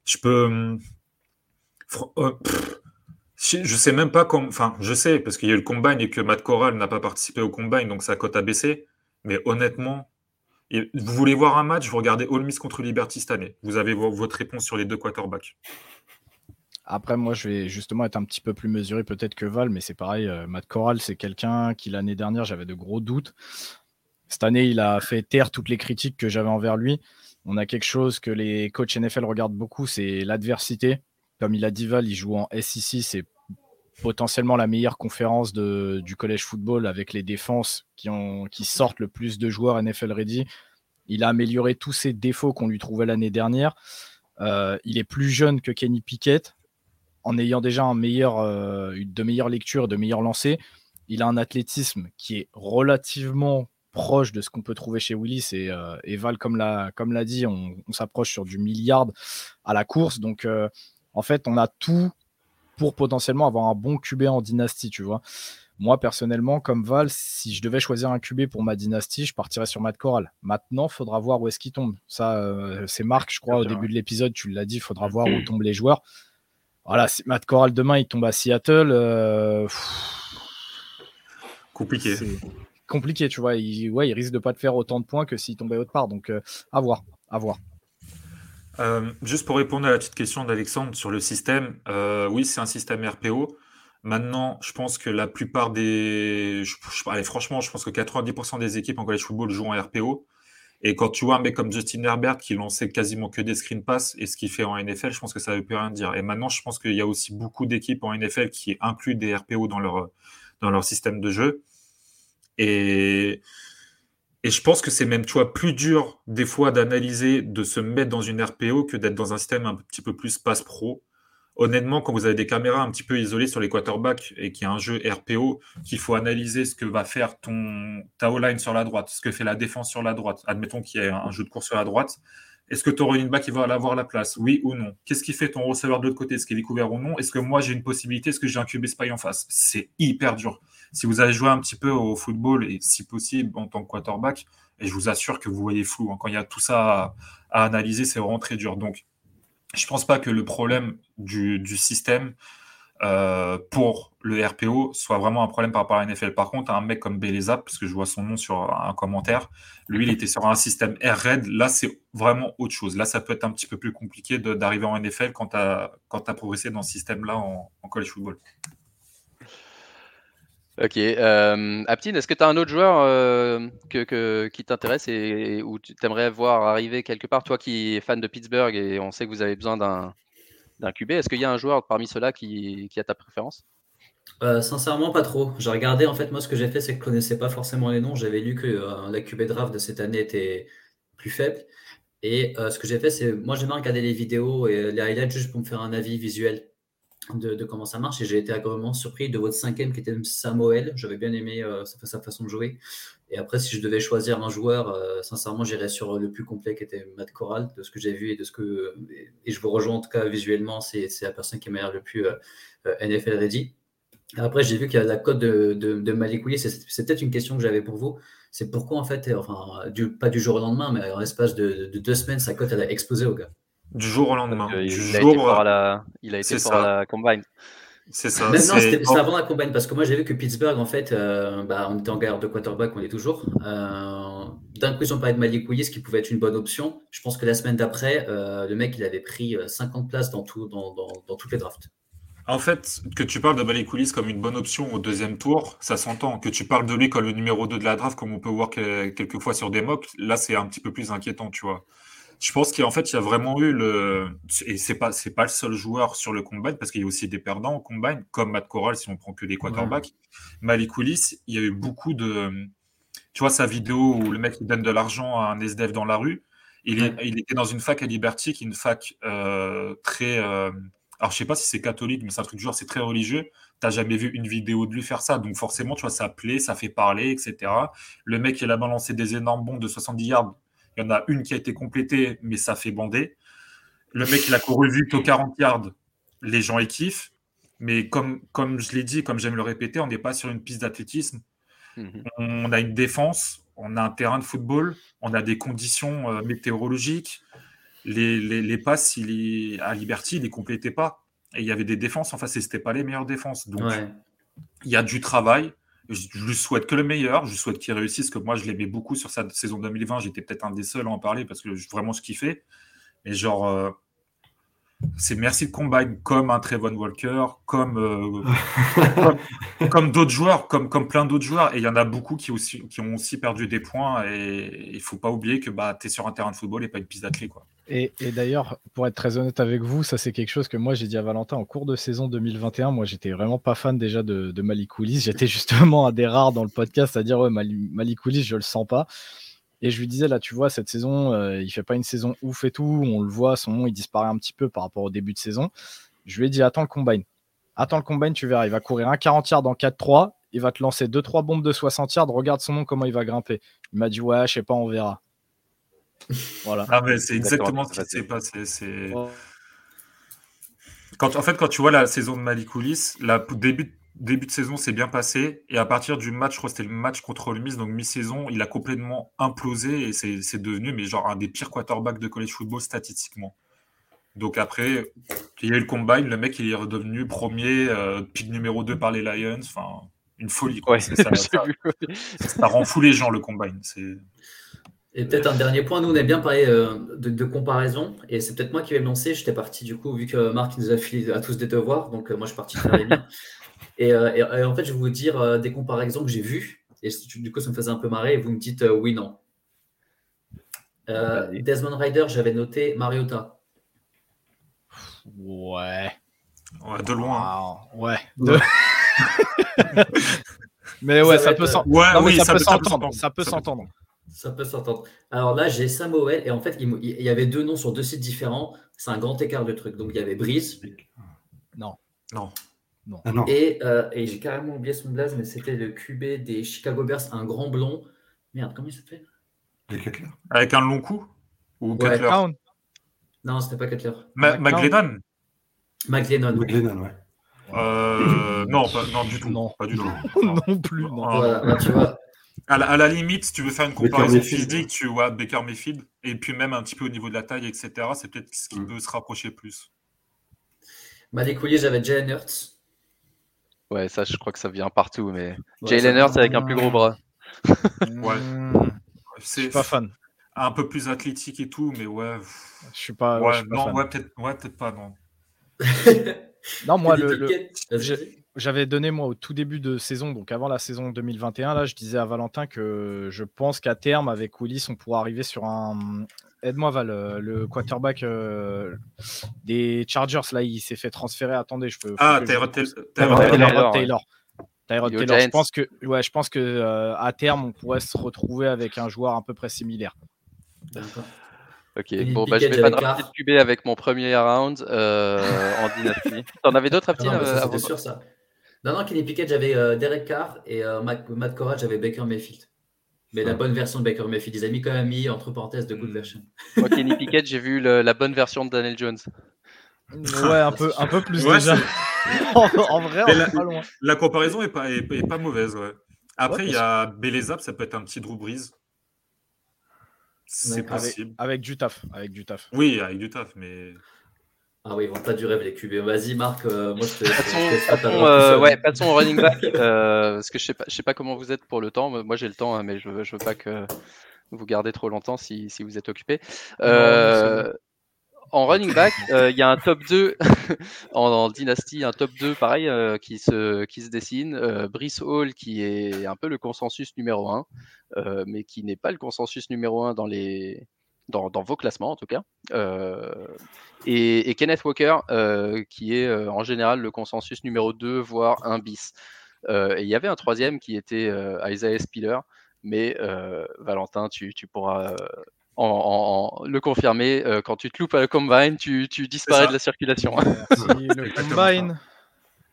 Je peux. Hum, je sais même pas comment. Enfin, je sais, parce qu'il y a eu le combine et que Matt Corral n'a pas participé au combine, donc sa cote a baissé. Mais honnêtement, vous voulez voir un match, vous regardez All Miss contre Liberty cette année. Vous avez votre réponse sur les deux quarterbacks. Après, moi, je vais justement être un petit peu plus mesuré peut-être que Val, mais c'est pareil. Euh, Matt Corral, c'est quelqu'un qui l'année dernière, j'avais de gros doutes. Cette année, il a fait taire toutes les critiques que j'avais envers lui. On a quelque chose que les coachs NFL regardent beaucoup, c'est l'adversité. Comme il a dit Val, il joue en SEC, c'est potentiellement la meilleure conférence du collège football avec les défenses qui, ont, qui sortent le plus de joueurs NFL ready. Il a amélioré tous ses défauts qu'on lui trouvait l'année dernière. Euh, il est plus jeune que Kenny Pickett en ayant déjà un meilleur, euh, de meilleures lectures, de meilleurs lancers. Il a un athlétisme qui est relativement proche de ce qu'on peut trouver chez Willis et, euh, Val, comme l'a comme dit, on, on s'approche sur du milliard à la course. Donc, en fait, on a tout pour potentiellement avoir un bon QB en dynastie, tu vois. Moi, personnellement, comme Val, si je devais choisir un QB pour ma dynastie, je partirais sur Matt Corral. Maintenant, il faudra voir où est-ce qu'il tombe. Ça, euh, c'est Marc, je crois, au début de l'épisode, tu l'as dit, il faudra voir où tombent les joueurs. Voilà, si Matt Corral demain, il tombe à Seattle. Euh, compliqué. Compliqué, tu vois. Il, ouais, il risque de pas te faire autant de points que s'il tombait autre part. Donc, euh, à voir, à voir. Euh, juste pour répondre à la petite question d'Alexandre sur le système, euh, oui, c'est un système RPO. Maintenant, je pense que la plupart des. franchement, je pense que 90% des équipes en college football jouent en RPO. Et quand tu vois un mec comme Justin Herbert qui lançait quasiment que des screen pass et ce qu'il fait en NFL, je pense que ça ne veut plus rien dire. Et maintenant, je pense qu'il y a aussi beaucoup d'équipes en NFL qui incluent des RPO dans leur, dans leur système de jeu. Et et je pense que c'est même, tu vois, plus dur des fois d'analyser, de se mettre dans une RPO que d'être dans un système un petit peu plus passe pro. Honnêtement, quand vous avez des caméras un petit peu isolées sur les quarterbacks et qu'il y a un jeu RPO, qu'il faut analyser ce que va faire ton, ta O-line sur la droite, ce que fait la défense sur la droite. Admettons qu'il y ait un jeu de course sur la droite. Est-ce que ton running back il va avoir la place? Oui ou non? Qu'est-ce qui fait ton receveur de l'autre côté? Est-ce qu'il est couvert ou non? Est-ce que moi j'ai une possibilité? Est-ce que j'ai un QB spy en face? C'est hyper dur. Si vous avez joué un petit peu au football et si possible en tant que quarterback, et je vous assure que vous voyez flou. Hein. Quand il y a tout ça à, analyser, c'est vraiment très dur. Donc, je ne pense pas que le problème du, système euh, pour le RPO soit vraiment un problème par rapport à la NFL. Par contre, un mec comme Beleza, parce que je vois son nom sur un commentaire, lui, il était sur un système R-Red. Là, c'est vraiment autre chose. Là, ça peut être un petit peu plus compliqué d'arriver en NFL quand tu as, progressé dans ce système-là en, en college football. Ok. Euh, Aptine, est-ce que tu as un autre joueur euh, que, qui t'intéresse et, où tu aimerais voir arriver quelque part? Toi qui es fan de Pittsburgh et on sait que vous avez besoin d'un, QB, est-ce qu'il y a un joueur parmi ceux-là qui, a ta préférence? Euh, sincèrement, pas trop. J'ai regardé, en fait, moi, ce que j'ai fait, c'est que je connaissais pas forcément les noms. J'avais lu que la QB draft de cette année était plus faible. Et ce que j'ai fait, c'est, moi, j'aime bien regarder les vidéos et les highlights juste pour me faire un avis visuel. De, comment ça marche et j'ai été agréablement surpris de votre cinquième qui était Samuel. J'avais bien aimé euh, sa, façon de jouer. Et après, si je devais choisir un joueur, euh, sincèrement, j'irais sur le plus complet qui était Matt Corral, de ce que j'ai vu et de ce que. Et je vous rejoins en tout cas visuellement, c'est la personne qui m'a le plus euh, NFL ready. Après, j'ai vu qu'il y a la cote de, de, C'est peut-être une question que j'avais pour vous. C'est pourquoi, en fait, enfin, pas du jour au lendemain, mais en l'espace de, de, deux semaines, sa cote, elle a explosé au gars. Du jour au lendemain. il, du a jour... été fort la... il a été fort à la combine. C'est ça. Maintenant, c'était avant la combine parce que moi j'ai vu que Pittsburgh, en fait, euh, bah, on était en guerre de quarterback, on est toujours. Euh, D'un coup, ils ont parlé de Malik Willis qui pouvait être une bonne option. Je pense que la semaine d'après, euh, le mec il avait pris 50 euh, places dans, tout, dans, dans, dans toutes les drafts. En fait, que tu parles de Malik Willis comme une bonne option au deuxième tour, ça s'entend. Que tu parles de lui comme le numéro 2 de la draft, comme on peut voir quelques fois sur des mocks, là c'est un petit peu plus inquiétant, tu vois. Je pense qu'en fait, il y a vraiment eu le. Et c'est pas, c'est pas le seul joueur sur le combine, parce qu'il y a aussi des perdants au combine, comme Matt Corral, si on prend que des quarterbacks. Malik Willis, il y a eu beaucoup de. Tu vois, sa vidéo où le mec donne de l'argent à un SDF dans la rue. Il, est, il était dans une fac à Liberty, qui est une fac euh, très. Euh, alors, je sais pas si c'est catholique, mais c'est un truc du genre, c'est très religieux. T'as jamais vu une vidéo de lui faire ça. Donc, forcément, tu vois, ça plaît, ça fait parler, etc. Le mec, il a balancé des énormes bombes de 70 yards il y en a une qui a été complétée, mais ça fait bander. Le mec, il a couru vite aux 40 yards. Les gens y kiffent. Mais comme, comme je l'ai dit, comme j'aime le répéter, on n'est pas sur une piste d'athlétisme. Mhm. On a une défense, on a un terrain de football, on a des conditions euh, météorologiques. Les, les, passes il à Liberty, il ne les complétait pas. Et il y avait des défenses en face et ce pas les meilleures défenses. Donc, il y a du travail. Je, lui souhaite que le meilleur. Je souhaite qu'il réussisse, que moi, je l'aimais beaucoup sur sa saison 2020. J'étais peut-être un des seuls à en parler parce que vraiment, je kiffais. Mais genre, euh, c'est merci de combine comme un Trevon Walker, comme, euh, comme, d'autres joueurs, comme, comme plein d'autres joueurs. Et il y en a beaucoup qui, aussi, qui ont aussi perdu des points. Et il faut pas oublier que bah, tu es sur un terrain de football et pas une piste d'athlète. Quoi. Et, d'ailleurs, pour être très honnête avec vous, ça c'est quelque chose que moi j'ai dit à Valentin en cours de saison 2021. Moi j'étais vraiment pas fan déjà de, de Malik J'étais justement un des rares dans le podcast à dire ouais, Malik je le sens pas. Et je lui disais, là, tu vois, cette saison, euh, il fait pas une saison ouf et tout. On le voit, son nom, il disparaît un petit peu par rapport au début de saison. Je lui ai dit, attends le combine. Attends le combine, tu verras. Il va courir un 40 yards en 4-3. Il va te lancer 2-3 bombes de 60 yards. Regarde son nom, comment il va grimper. Il m'a dit, ouais, je sais pas, on verra. Voilà. Ah, mais c'est exactement ce qui s'est passé. C'est. Quand, en fait, quand tu vois la saison de Malikoulis, la début début de saison s'est bien passé. Et à partir du match, je crois que c'était le match contre le Miss, donc mi-saison, il a complètement implosé et c'est devenu mais genre un des pires quarterbacks de college football statistiquement. Donc après, il y a eu le combine, le mec il est redevenu premier, euh, pick numéro 2 par les Lions. Enfin, une folie. Ça, rend fou les gens le combine. Et peut-être un dernier point, nous on a bien parlé euh, de, comparaison, et c'est peut-être moi qui vais me lancer. J'étais parti du coup, vu que Marc nous a filé à tous des devoirs, donc euh, moi je suis parti faire les miens. Euh, et, en fait, je vais vous dire euh, des comparaisons que j'ai vues. Et du coup, ça me faisait un peu marrer. Et vous me dites euh, oui, non. Desmond Rider, j'avais noté Mariota. Ouais. ouais de loin. Ouais. Mais ouais, ça, peut s'entendre. ça, peut s'entendre. Ça peut s'entendre. Ça peut s'entendre. Alors là, j'ai Samuel et en fait, il, y avait deux noms sur deux sites différents. C'est un grand écart de trucs. Donc il y avait Breeze. Non. Non. Ah euh, et, j'ai carrément oublié son blaze, mais c'était le QB des Chicago Bears, un grand blond. Merde, comment il s'appelle? Avec un long cou Ou ouais. Non, c'était pas Cutler. Ma McGlennon McGlennon. McGlennon, ouais. Euh, non, non, du tout. Non, pas du tout. non plus. Non. Voilà, bah, tu vois. À la, limite, si tu veux faire une comparaison physique, tu vois Baker Mayfield, et puis même un petit peu au niveau de la taille, etc., c'est peut-être ce qui mm. peut se rapprocher plus. Bah, les couliers, j'avais Jalen Hurts. Ouais, ça, je crois que ça vient partout, mais Jalen Hurts avec un plus gros bras. ouais. C'est pas fan. Un peu plus athlétique et tout, mais ouais. Je suis pas. Ouais, non, ouais, peut-être ouais, peut pas, non. non, moi, le, j'avais donné, moi, au tout début de saison, donc avant la saison 2021, là, je disais à Valentin que je pense qu'à terme, avec Willis, on pourra arriver sur un, aide-moi Val, euh, le quarterback euh, des Chargers, là, il s'est fait transférer. Attendez, je peux. Ah, Tyrod Taylor. Taylor. Je pense que, ouais, je pense que euh, à terme, on pourrait se retrouver avec un joueur à peu près similaire. Ok, bon, bah, je vais pas drafter de QB avec mon premier round euh, en dynastie. T'en avais d'autres, Aptine C'était sûr, ça. Non, non, Kenny Pickett, j'avais euh, Derek Carr et euh, Matt, Matt j'avais Baker Mayfield. Mais la bonne version de Baker Mayfield, ils ont mis quand même mis entre parenthèses de good hmm. version. Moi, Kenny Pickett, j'ai vu la bonne version de Daniel Jones. Ouais, un peu, un peu plus déjà. en, vrai, on la, pas loin. La comparaison est pas, est, pas mauvaise, ouais. Après, il y a Belezap, ça peut être un petit Drew Brees. C'est possible. Avec, du taf. Avec du taf. Oui, avec du taf, mais. Ah oui, ils vont pas du rêve les QB. Vas-y Marc, euh, moi je te. Passons, euh, ouais, passons au running back. Euh, parce que je sais pas, je sais pas comment vous êtes pour le temps. Moi j'ai le temps, hein, mais je veux, je veux pas que vous gardez trop longtemps si, si vous êtes occupé. Euh, en running back, euh, il y a un top 2 en, dynastie, un top 2 pareil euh, qui, se, qui se dessine. Euh, Brice Hall qui est un peu le consensus numéro 1, mais qui n'est pas le consensus numéro 1 dans, les, dans, dans vos classements en tout cas. Et, Kenneth Walker qui est en général le consensus numéro 2, voire un bis. et il y avait un troisième qui était Isaiah Spiller. Mais Valentin, tu, tu pourras en, le confirmer. Euh, quand tu te loupes à la combine, tu, tu disparais de la circulation. le combine.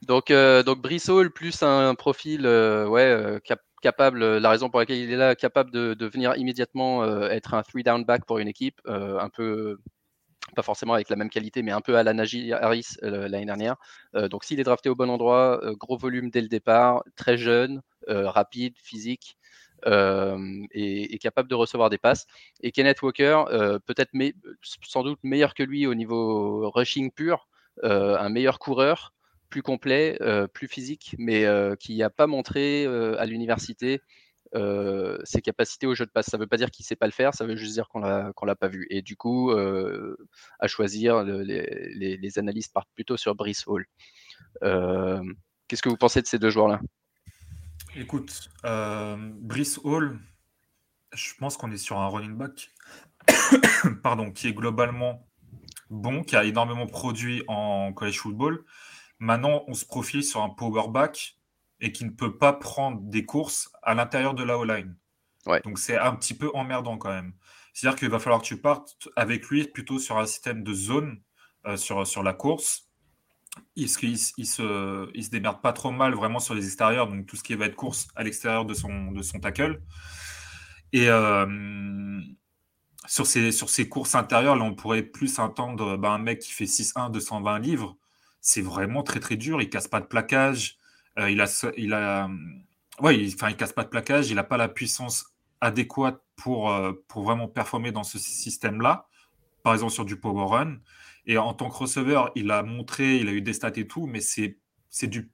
Donc, euh, donc Brissol plus un profil euh, ouais, capable, la raison pour laquelle il est là, capable de, venir immédiatement être un three down back pour une équipe, un peu, pas forcément avec la même qualité, mais un peu à la Najee Harris l'année dernière. donc s'il est drafté au bon endroit, gros volume dès le départ, très jeune, rapide, physique, euh, et, capable de recevoir des passes. Et Kenneth Walker, euh, peut-être sans doute meilleur que lui au niveau rushing pur, euh, un meilleur coureur, plus complet, plus physique, mais qui n'a pas montré à l'université ses capacités au jeu de passe. Ça ne veut pas dire qu'il ne sait pas le faire, ça veut juste dire qu'on l'a l'a pas vu. Et du coup, à choisir, les, analystes partent plutôt sur Brice Hall. Qu'est-ce que vous pensez de ces deux joueurs-là? Écoute, euh, Brice Hall, je pense qu'on est sur un running back pardon, qui est globalement bon, qui a énormément produit en college football. Maintenant, on se profile sur un power back et qui ne peut pas prendre des courses à l'intérieur de la O-line. Donc c'est un petit peu emmerdant quand même. C'est-à-dire qu'il va falloir que tu partes avec lui plutôt sur un système de zone euh, sur, sur la course il, se, il, se, il se démerde pas trop mal vraiment sur les extérieurs, donc tout ce qui va être course à l'extérieur de son, de son tackle. Et euh, sur, ces, sur ces courses intérieures, là, on pourrait plus entendre bah, un mec qui fait 6-1, 220 livres. C'est vraiment très très dur. Il casse pas de plaquage. Euh, il a, il a, ouais, il, enfin, il casse pas de plaquage. Il n'a pas la puissance adéquate pour, euh, pour vraiment performer dans ce système-là. Par exemple, sur du power run. Et en tant que receveur, il a montré, il a eu des stats et tout, mais c'est du,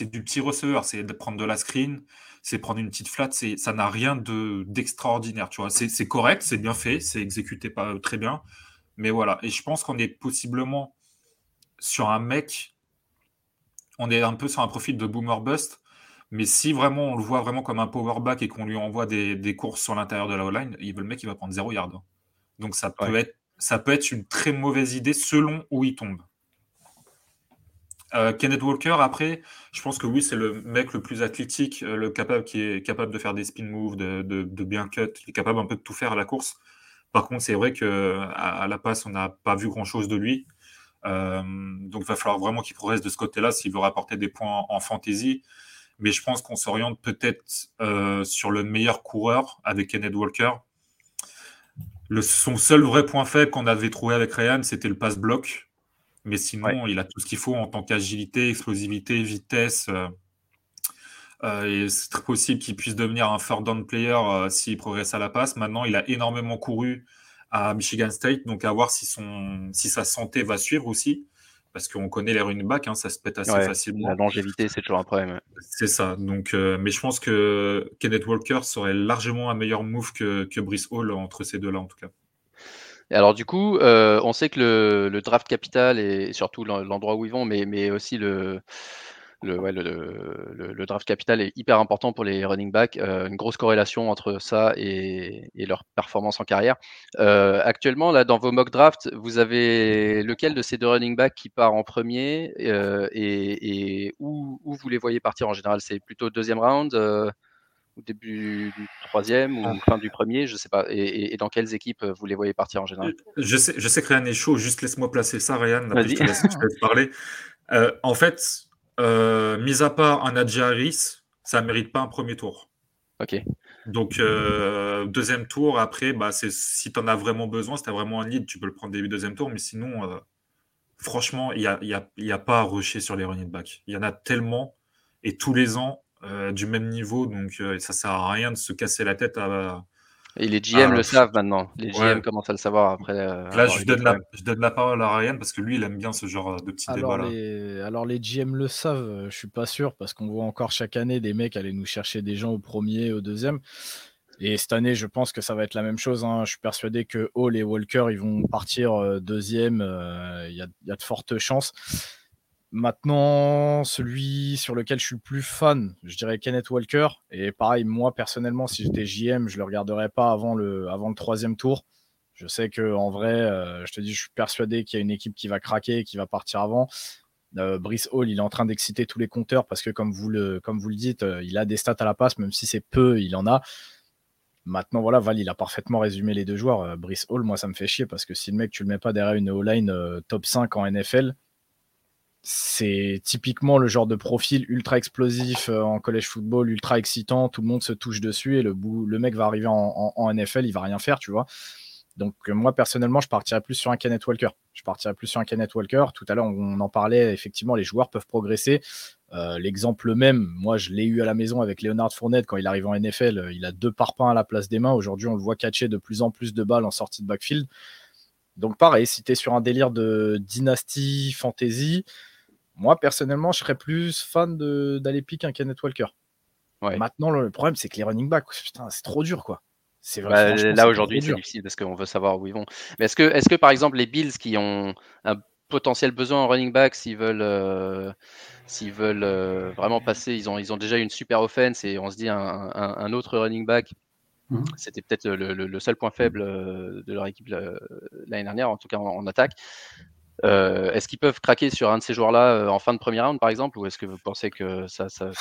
du petit receveur. C'est de prendre de la screen, c'est prendre une petite flat. Ça n'a rien d'extraordinaire. tu vois, c'est correct, c'est bien fait, c'est exécuté pas très bien. Mais voilà. Et je pense qu'on est possiblement sur un mec, on est un peu sur un profil de boomer bust. Mais si vraiment on le voit vraiment comme un power back et qu'on lui envoie des, des courses sur l'intérieur de la O-line, le mec il va prendre 0 yard. Donc ça peut être ça peut être une très mauvaise idée selon où il tombe. Euh, Kenneth Walker, après, je pense que oui, c'est le mec le plus athlétique, euh, le capable qui est capable de faire des spin moves, de, bien cut, qui est capable un peu de tout faire à la course. Par contre, c'est vrai que à, la passe, on n'a pas vu grand chose de lui. Euh, donc, il va falloir vraiment qu'il progresse de ce côté-là s'il veut rapporter des points en, fantasy. Mais je pense qu'on s'oriente peut-être sur le meilleur coureur avec Kenneth Walker son seul vrai point faible qu'on avait trouvé avec Ryan, c'était le passe-bloc. Mais sinon, il a tout ce qu'il faut en tant qu'agilité, explosivité, vitesse. Euh, euh, et c'est très possible qu'il puisse devenir un third down player euh, s'il progresse à la passe. Maintenant, il a énormément couru à Michigan State, donc à voir si, son, si sa santé va suivre aussi parce qu'on connaît les running backs, hein, ça se pète assez facilement. La longévité, c'est toujours un problème. C'est ça. Donc, euh, mais je pense que Kenneth Walker serait largement un meilleur move que, que Brice Hall entre ces deux-là, en tout cas. Et alors du coup, euh, on sait que le, le, draft capital et surtout l'endroit où ils vont, mais, mais aussi le, le, le, draft capital est hyper important pour les running backs. Euh, une grosse corrélation entre ça et, leur performance en carrière. Euh, actuellement, là, dans vos mock drafts, vous avez lequel de ces deux running backs qui part en premier euh, et, où, vous les voyez partir en général? C'est plutôt deuxième round ou début du troisième ou ah. fin du premier, je sais pas. Et, dans quelles équipes vous les voyez partir en général? Je sais, je sais que Ryan est chaud, juste laisse-moi placer ça, Ryan. je te laisse, parler. en fait, mis à part un Harris, ça ne mérite pas un premier tour. Ok. Donc, euh, deuxième tour, après, bah, si tu en as vraiment besoin, si tu as vraiment un lead, tu peux le prendre début deuxième tour. Mais sinon, euh, franchement, il n'y a, y a, y a, pas à rusher sur les running backs. Il y en a tellement, et tous les ans, euh, du même niveau. Donc, ça ne sert à rien de se casser la tête à, et les GM le savent maintenant. Les GM commencent à le savoir après. Euh, Là, je donne, la, je donne, la, parole à Ryan parce que lui, il aime bien ce genre de petits débats. Là. Alors, les GM le savent, euh, je suis pas sûr parce qu'on voit encore chaque année des mecs aller nous chercher des gens au premier, au deuxième. Et cette année, je pense que ça va être la même chose. Hein. Je suis persuadé que Hall et Walker, ils vont partir euh, deuxième. Il y, y, a de fortes chances. Maintenant, celui sur lequel je suis le plus fan, je dirais Kenneth Walker. Et pareil, moi personnellement, si j'étais JM, je le regarderais pas avant le, avant le troisième tour. Je sais que en vrai, euh, je te dis, je suis persuadé qu'il y a une équipe qui va craquer, qui va partir avant. Euh, Brice Hall, il est en train d'exciter tous les compteurs parce que, comme vous le, dites, euh, il a des stats à la passe, même si c'est peu, il en a. Maintenant, voilà, Val, il a parfaitement résumé les deux joueurs. Brice Hall, moi, ça me fait chier parce que si le mec, tu le mets pas derrière une O-line top 5 en NFL, c'est typiquement le genre de profil ultra explosif euh, en collège football, ultra excitant, tout le monde se touche dessus et le, le mec va arriver en, NFL, il va rien faire, tu vois. Donc euh, moi personnellement, je partirais plus sur un Kenneth Walker. Je partirais plus sur un Kenneth Walker. Tout à l'heure, on en parlait, effectivement, les joueurs peuvent progresser. Euh, l'exemple même, moi je l'ai eu à la maison avec Leonard Fournette quand il arrive en NFL, il a deux parpaings à la place des mains. Aujourd'hui, on le voit catcher de plus en plus de balles en sortie de backfield. Donc pareil, si tu es sur un délire de dynastie, fantasy, moi, personnellement, je serais plus fan d'aller piquer un Kenneth Walker. Maintenant, le problème, c'est que les running backs, c'est trop dur, quoi. C'est bah, là aujourd'hui, c'est difficile parce qu'on veut savoir où ils vont. Mais est-ce que, est que, par exemple, les Bills qui ont un potentiel besoin en running back, s'ils veulent, euh, s'ils veulent euh, vraiment passer, ils ont, ils ont déjà une super offense et on se dit un, autre running back, mmh. c'était peut-être le, seul point faible euh, de leur équipe l'année dernière, en tout cas en attaque. Euh, est-ce qu'ils peuvent craquer sur un de ces joueurs-là euh, en fin de premier round, par exemple, ou est-ce que vous pensez que ça, ça, va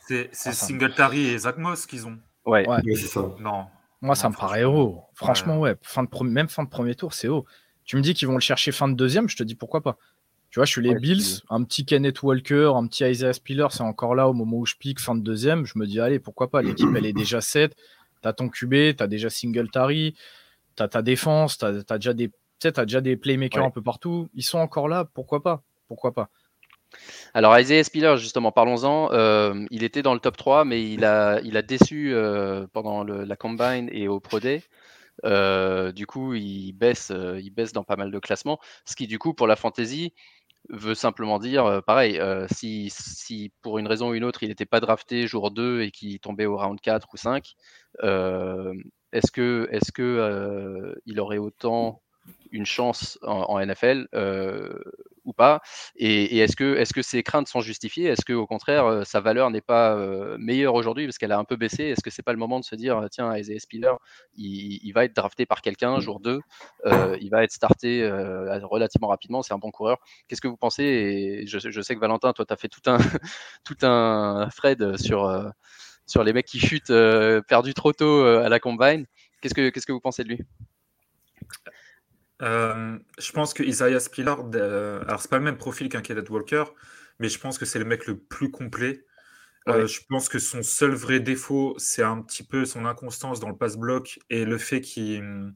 C'est Singletary et Zach Moss qu'ils ont. Ouais, c'est ça. Non. Moi, ça me paraît haut. Franchement, ouais. Fin de même fin de premier tour, c'est haut. Tu me dis qu'ils vont le chercher fin de deuxième, je te dis pourquoi pas. Tu vois, je suis les Bills, un petit Kenneth Walker, un petit Isaiah Spiller, c'est encore là au moment où je pique, fin de deuxième. Je me dis, allez, pourquoi pas? L'équipe, elle est déjà 7. Tu as ton QB, tu as déjà Singletary, tu as ta défense, tu as, déjà des tu sais, as déjà des playmakers un peu partout. Ils sont encore là, pourquoi pas? Pourquoi pas? Alors Isaiah Spiller, justement, parlons-en. Euh, il était dans le top 3, mais il a, il a déçu euh, pendant la Combine et au Pro Day. Euh, du coup, il baisse, il baisse dans pas mal de classements. Ce qui, du coup, pour la fantasy, veut simplement dire, pareil, si, si, pour une raison ou une autre, il n'était pas drafté jour 2 et qu'il tombait au round 4 ou 5, est-ce que, est-ce que il aurait autant une chance en, NFL euh, ou pas. Et, est-ce que, est -ce que ces craintes sont justifiées? Est-ce qu'au contraire, euh, sa valeur n'est pas euh, meilleure aujourd'hui parce qu'elle a un peu baissé? Est-ce que c'est pas le moment de se dire, tiens, Isaiah Spiller, il, va être drafté par quelqu'un jour 2, il va être starté relativement rapidement, c'est un bon coureur. Qu'est-ce que vous pensez? Et je, je, sais que Valentin, toi, tu as fait tout un, tout un thread sur, sur les mecs qui chutent perdus trop tôt à la combine. Qu'est-ce que, qu'est-ce que vous pensez de lui? Euh, je pense que Isaiah Spiller, euh, alors c'est pas le même profil qu'un Kenneth Walker, mais je pense que c'est le mec le plus complet. Euh, je pense que son seul vrai défaut, c'est un petit peu son inconstance dans le pass-bloc et le fait qu'il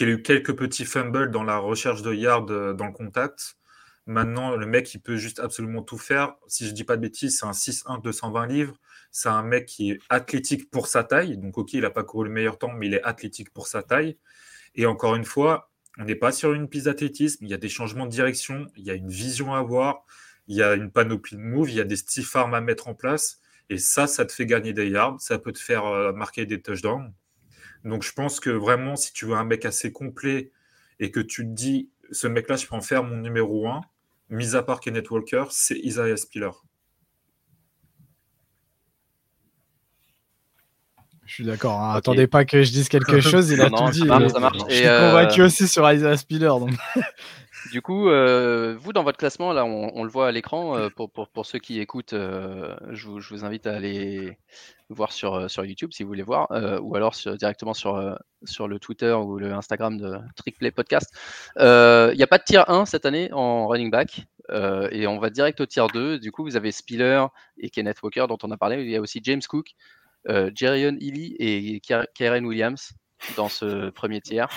ait eu quelques petits fumbles dans la recherche de yards dans le contact. Maintenant, le mec, il peut juste absolument tout faire. Si je dis pas de bêtises, c'est un 6-1 220 livres. C'est un mec qui est athlétique pour sa taille. Donc, ok, il n'a pas couru le meilleur temps, mais il est athlétique pour sa taille. Et encore une fois, on n'est pas sur une piste d'athlétisme, il y a des changements de direction, il y a une vision à avoir, il y a une panoplie de moves, il y a des stiff arms à mettre en place. Et ça, ça te fait gagner des yards, ça peut te faire euh, marquer des touchdowns. Donc je pense que vraiment, si tu veux un mec assez complet et que tu te dis, ce mec-là, je peux en faire mon numéro 1, mis à part Kenneth Walker, c'est Isaiah Spiller. Je suis d'accord. Hein. Attendez pas que je dise quelque chose. Il a tout dit. je suis convaincu euh, aussi sur Isaiah Spiller. Donc... Du coup, euh, vous, dans votre classement, là, on, le voit à l'écran. Euh, pour, pour, pour, ceux qui écoutent, je, vous, je, vous, invite à aller voir sur, sur YouTube si vous voulez voir, ou alors sur, directement sur, sur le Twitter ou le Instagram de Trickplay Podcast. Il n'y a pas de tier 1 cette année en running back. et on va direct au tier 2. Du coup, vous avez Spiller et Kenneth Walker dont on a parlé. Il y a aussi James Cook, euh, Jerion Ely et Karen Williams dans ce premier tiers,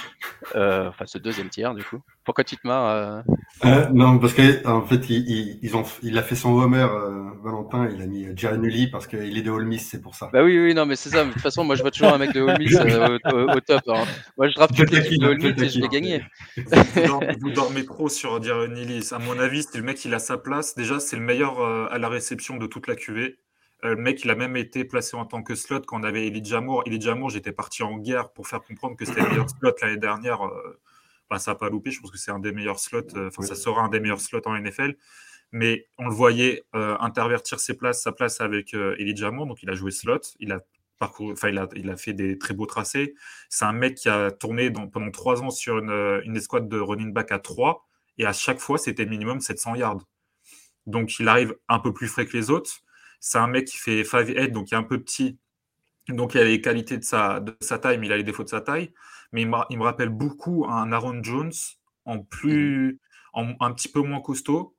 euh, enfin ce deuxième tiers du coup. Pourquoi tu te marres euh... euh non, parce qu'en fait, il, ils ont, il a fait son Homer, euh, Valentin, il a mis Jerry Nully parce qu'il est de All Miss, c'est pour ça. Bah oui, oui, non, mais c'est ça. De toute façon, moi je vois toujours un mec de All Miss euh, au, au, top. Hein. Moi je drape toute l'équipe de All Miss et je vais gagner. Vous, dormez trop sur Jerry Nully. À mon avis, c'est le mec, il a sa place. Déjà, c'est le meilleur à la réception de toute la QV. Euh, le mec, il a même été placé en tant que slot quand on avait Elijah Moore. Elijah Moore, j'étais parti en guerre pour faire comprendre que c'était le meilleur slot l'année dernière. Euh, bah, ça n'a pas loupé. Je pense que c'est un des meilleurs slots. Euh, enfin, ça sera un des meilleurs slots en NFL. Mais on le voyait intervertir ses places, sa place avec Elijah Moore. Donc, il a joué slot. Il a parcouru, enfin, il a, il a fait des très beaux tracés. C'est un mec qui a tourné pendant trois ans sur une, une escouade de running back à 3. Et à chaque fois, c'était minimum 700 yards. Donc, il arrive un peu plus frais que les autres c'est un mec qui fait 5'8, donc il est un peu petit. Donc il a les qualités de sa, de sa taille, mais il a les défauts de sa taille. Mais il, me rappelle beaucoup un Aaron Jones en plus, en, un petit peu moins costaud,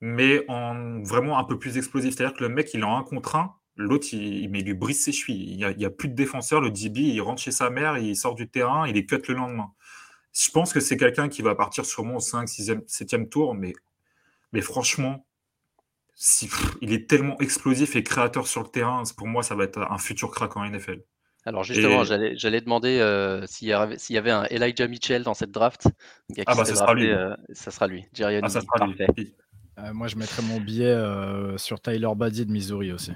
mais en vraiment un peu plus explosif. C'est-à-dire que le mec, il est en un contre un, l'autre, il, lui brise ses chevilles. Il n'y a, a, plus de défenseur. Le DB, il rentre chez sa mère, il sort du terrain, il est cut le lendemain. Je pense que c'est quelqu'un qui va partir sûrement au 5, 6e, 7e tour, mais, mais franchement, il est tellement explosif et créateur sur le terrain, pour moi, ça va être un futur crack en NFL. Alors justement, j'allais demander euh, s'il y, avait un Elijah Mitchell dans cette draft. Ah bah ça sera, lui. Euh, ça sera lui. Ah, ça sera lui. Euh, moi, je mettrais mon billet sur Tyler Buddy de Missouri aussi.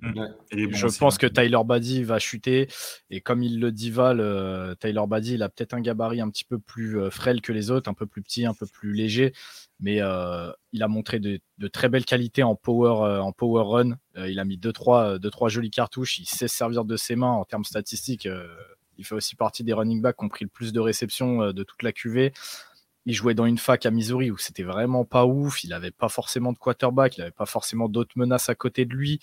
Mm. je pense que Tyler Buddy va chuter. Et comme il le dit Val, Tyler Buddy, il a peut-être un gabarit un petit peu plus frêle que les autres, un peu plus petit, un peu plus léger mais euh, il a montré de, très belles qualités en power, euh, run. Euh, il a mis 2-3 deux, trois, deux, trois jolies cartouches. Il sait servir de ses mains en termes statistiques. il fait aussi partie des running backs qui ont pris le plus de réceptions de toute la QV. Il jouait dans une fac à Missouri où c'était vraiment pas ouf. Il n'avait pas forcément de quarterback, il n'avait pas forcément d'autres menaces à côté de lui.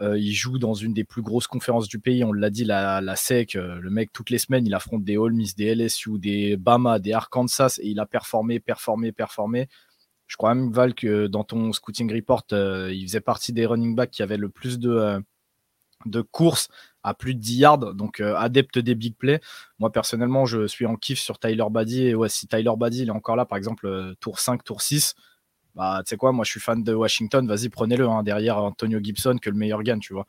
Il joue dans une des plus grosses conférences du pays, on l'a dit, la, SEC. le mec, toutes les semaines, il affronte des Ole Miss, des LSU, des Bama, des Arkansas et il a performé, performé, performé. Je crois même, Val, que dans ton scouting report, euh, il faisait partie des running backs qui avaient le plus de, euh, de courses à plus de 10 yards, donc euh, adepte des big plays. Moi, personnellement, je suis en kiff sur Tyler Buddy. Et ouais, si Tyler Buddy il est encore là, par exemple, tour 5, tour 6, bah, tu sais quoi, moi, je suis fan de Washington. Vas-y, prenez-le hein, derrière Antonio Gibson, que le meilleur gagne, tu vois.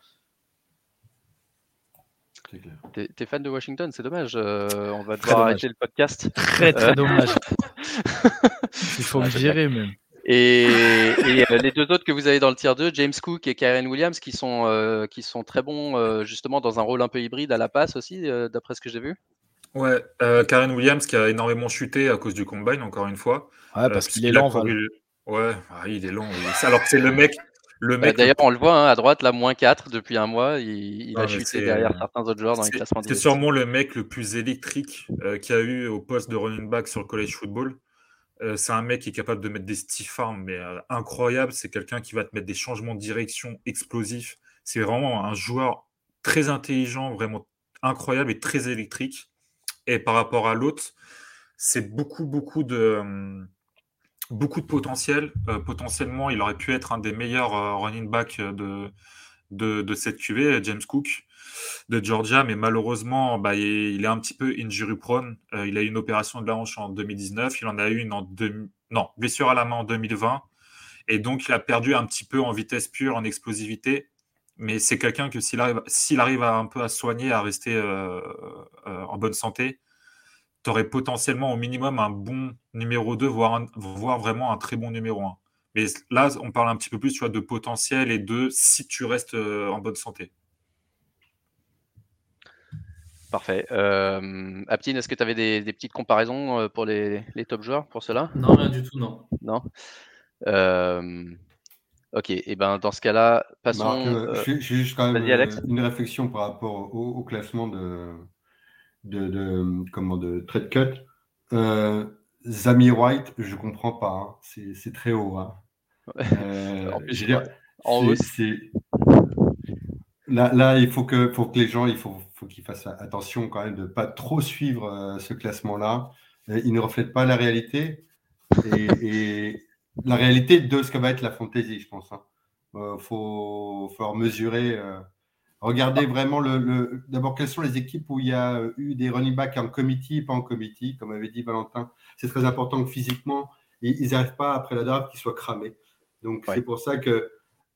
T'es fan de Washington, c'est dommage. on va devoir arrêter le podcast. Très très dommage. Il faut me gérer même. Et, euh, les deux autres que vous avez dans le tier 2, James Cook et Karen Williams, qui sont, euh, qui sont très bons euh, justement dans un rôle un peu hybride à la passe aussi, d'après ce que j'ai vu. Ouais, Karen Williams qui a énormément chuté à cause du combine, encore une fois. Ouais, parce qu'il est lent. Ouais, ah, il est lent. Alors que c'est le mec. Le mec D'ailleurs, on le voit hein, à droite, là, moins 4 depuis un mois. Il, a chuté derrière certains autres joueurs dans les classements. C'est sûrement le mec le plus électrique qu'il y a eu au poste de running back sur le college football. Euh, c'est un mec qui est capable de mettre des stiff arms, mais euh, incroyable. C'est quelqu'un qui va te mettre des changements de direction explosifs. C'est vraiment un joueur très intelligent, vraiment incroyable et très électrique. Et par rapport à l'autre, c'est beaucoup, beaucoup de, hum, beaucoup de potentiel. Euh, potentiellement, il aurait pu être un des meilleurs running backs de, de, de, cette QV, James Cook de Georgia, mais malheureusement, bah, il est un petit peu injury prone. Euh, il a eu une opération de la hanche en 2019, il en a eu une en deux... non, blessure à la main en 2020, et donc il a perdu un petit peu en vitesse pure, en explosivité. Mais c'est quelqu'un que s'il arrive, à un peu à soigner, à rester euh, euh, en bonne santé, tu aurais potentiellement au minimum un bon numéro 2, voire, voire vraiment un très bon numéro 1. Mais là, on parle un petit peu plus tu vois, de potentiel et de si tu restes en bonne santé. Parfait. Euh, Aptine, est-ce que tu avais des, petites comparaisons euh, pour les, top joueurs pour cela? Non, rien du tout, non. Non? Euh, Ok, et eh ben dans ce cas-là, passons. Euh, j'ai juste quand même une réflexion par rapport au, classement de, de, comment, de trade cut. Zamir White, je comprends pas. Hein. C'est très haut. Hein. Euh, je veux dire, Là, là, il faut que, faut que les gens, il faut, faut qu'ils fassent attention quand même de ne pas trop suivre euh, ce classement-là. Il ne reflète pas la réalité et, la réalité de ce que va être la fantaisie, je pense. Il hein. euh, faut falloir mesurer. Euh, regardez vraiment le, d'abord quelles sont les équipes où il y a eu des running backs en committee, pas en committee, comme avait dit Valentin. C'est très important que physiquement, ils n'arrivent pas après la draft qu'ils soient cramés. Donc c'est pour ça que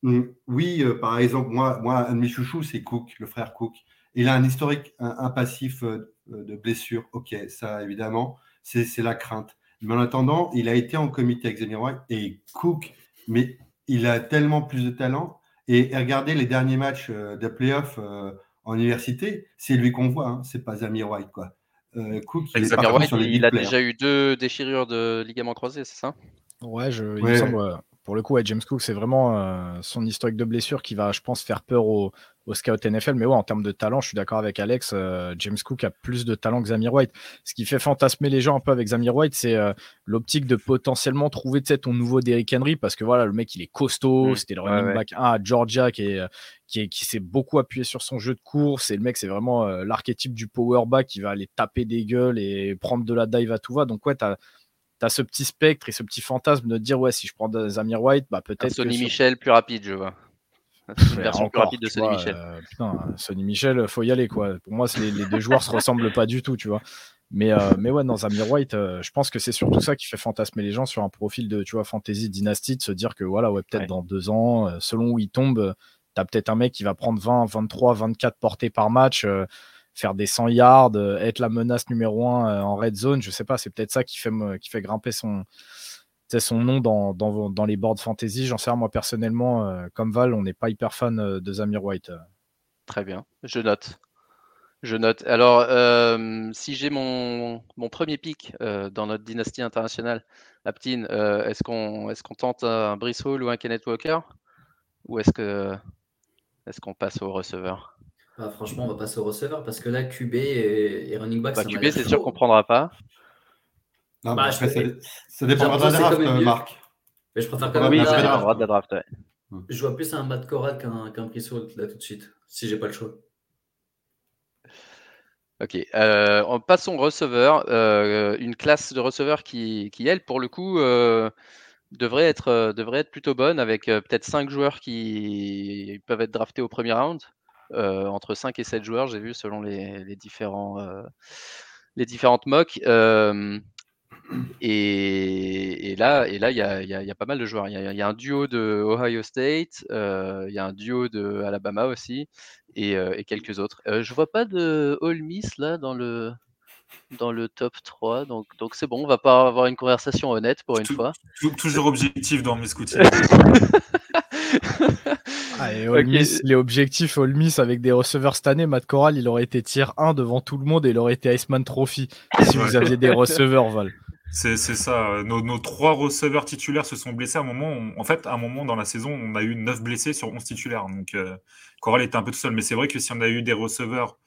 mm, oui, euh, par exemple, moi, moi, un de mes chouchous, c'est Cook, le frère Cook. Il a un historique, un, passif de blessure. Ok, ça évidemment, c'est la crainte. Mais en attendant, il a été en comité avec White et Cook, mais il a tellement plus de talent. Et, regardez les derniers matchs euh, de playoff euh, en université, c'est lui qu'on voit, hein, c'est pas Zamir White. Quoi. Euh, Cook, il, White, il a déjà eu deux déchirures de ligaments croisés, c'est ça? Ouais, je, il me semble, pour le coup, James Cook, c'est vraiment son historique de blessure qui va, je pense, faire peur aux, au scout NFL. Mais ouais, en termes de talent, je suis d'accord avec Alex. Euh, James Cook a plus de talent que Zamir White. Ce qui fait fantasmer les gens un peu avec Zamir White, c'est euh, l'optique de potentiellement trouver ton nouveau Derrick Henry parce que voilà, le mec, il est costaud. Mm. C'était le running back 1 à Georgia qui est. Qui, qui s'est beaucoup appuyé sur son jeu de course et le mec c'est vraiment euh, l'archétype du power back qui va aller taper des gueules et prendre de la dive à tout va donc ouais t'as as ce petit spectre et ce petit fantasme de dire ouais si je prends Zamir White bah peut-être Sonny Michel plus rapide je vois une version plus rapide de Sonny Michel. Euh, putain, Sonny Michel, faut y aller quoi. Pour moi, les, les deux joueurs se ressemblent pas du tout, tu vois. Mais, euh, mais ouais, dans Amir White, euh, je pense que c'est surtout ça qui fait fantasmer les gens sur un profil de, tu vois, fantasy dynastie, de se dire que voilà, ouais, peut-être dans deux ans, selon où il tombe, tu as peut-être un mec qui va prendre 20, 23, 24 portées par match, faire des 100 yards, être la menace numéro 1 en red zone. Je sais pas, c'est peut-être ça qui fait, qui fait grimper son, nom dans, dans, les boards fantasy. J'en sais moi personnellement, euh, comme Val, on n'est pas hyper fan euh, de Zamir White. Très bien, je note. Je note. Alors, euh, si j'ai mon, mon, premier pic dans notre dynastie internationale, Aptine, est-ce qu'on est tente un Brice ou un Kenneth Walker? Ou est-ce qu'on passe au receveur? Bah, Franchement, on va passer au receveur parce que là, QB et, running back, bah, QB, c'est sûr qu'on prendra pas. Non, bah, ça, ça dépendra de la draft, Marc. Mais je préfère quand même. Oui, de la draft, Je vois plus un Matt Corral qu'un qu là tout de suite, si j'ai pas le choix. Ok, euh, passons receveur. Euh, une classe de receveur qui, qui, elle, pour le coup, euh, devrait, être, euh, devrait être plutôt bonne avec euh, peut-être 5 joueurs qui peuvent être draftés au premier round. Entre 5 et 7 joueurs, j'ai vu selon les, différents, les différentes mocks. Et, là, et là, il y a, pas mal de joueurs. Il y, a un duo de Ohio State, euh, il y a un duo de Alabama aussi, et, euh, quelques autres. Euh, je vois pas de All Miss là dans le dans le top 3, donc donc c'est bon. On va pas avoir une conversation honnête pour une fois. toujours objectif dans mes scouting. Ah, les objectifs All Miss avec des receveurs cette année, Matt Corral, il aurait été tier 1 devant tout le monde et il aurait été Iceman Trophy si vous aviez des receveurs, Val. C'est ça. Nos, trois receveurs titulaires se sont blessés à un moment. en fait, à un moment dans la saison, on a eu neuf blessés sur 11 titulaires. Donc, euh, Corral était un peu tout seul. Mais c'est vrai que si on a eu des receveurs,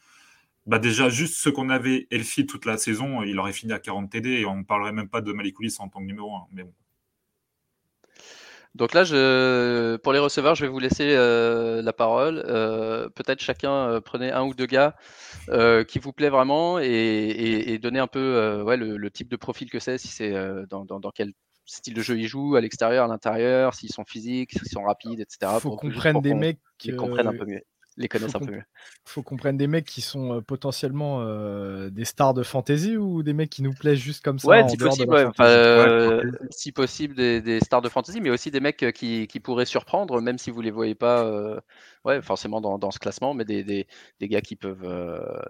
bah déjà, juste ceux qu'on avait Elfie toute la saison, il aurait fini à 40 TD et on ne parlerait même pas de Malikoulis en tant que numéro 1. Mais bon. Donc là, je, pour les receveurs, je vais vous laisser euh, la parole. Euh, peut-être chacun euh, prenez un ou deux gars qui vous plaît vraiment et, et, donnez un peu ouais, le, type de profil que c'est, si c'est dans, dans, dans, quel style de jeu ils jouent, à l'extérieur, à l'intérieur, s'ils sont physiques, s'ils sont rapides, etc. Faut qu'on prenne des mecs qui comprennent un peu mieux les connaissent un peu mieux. Faut qu'on prenne des mecs qui sont euh, potentiellement euh, des stars de fantasy ou des mecs qui nous plaisent juste comme ça. Ouais, si possible, euh, si possible des, stars de fantasy, mais aussi des mecs qui, pourraient surprendre, même si vous les voyez pas, ouais, forcément dans, ce classement, mais des, des, gars qui peuvent,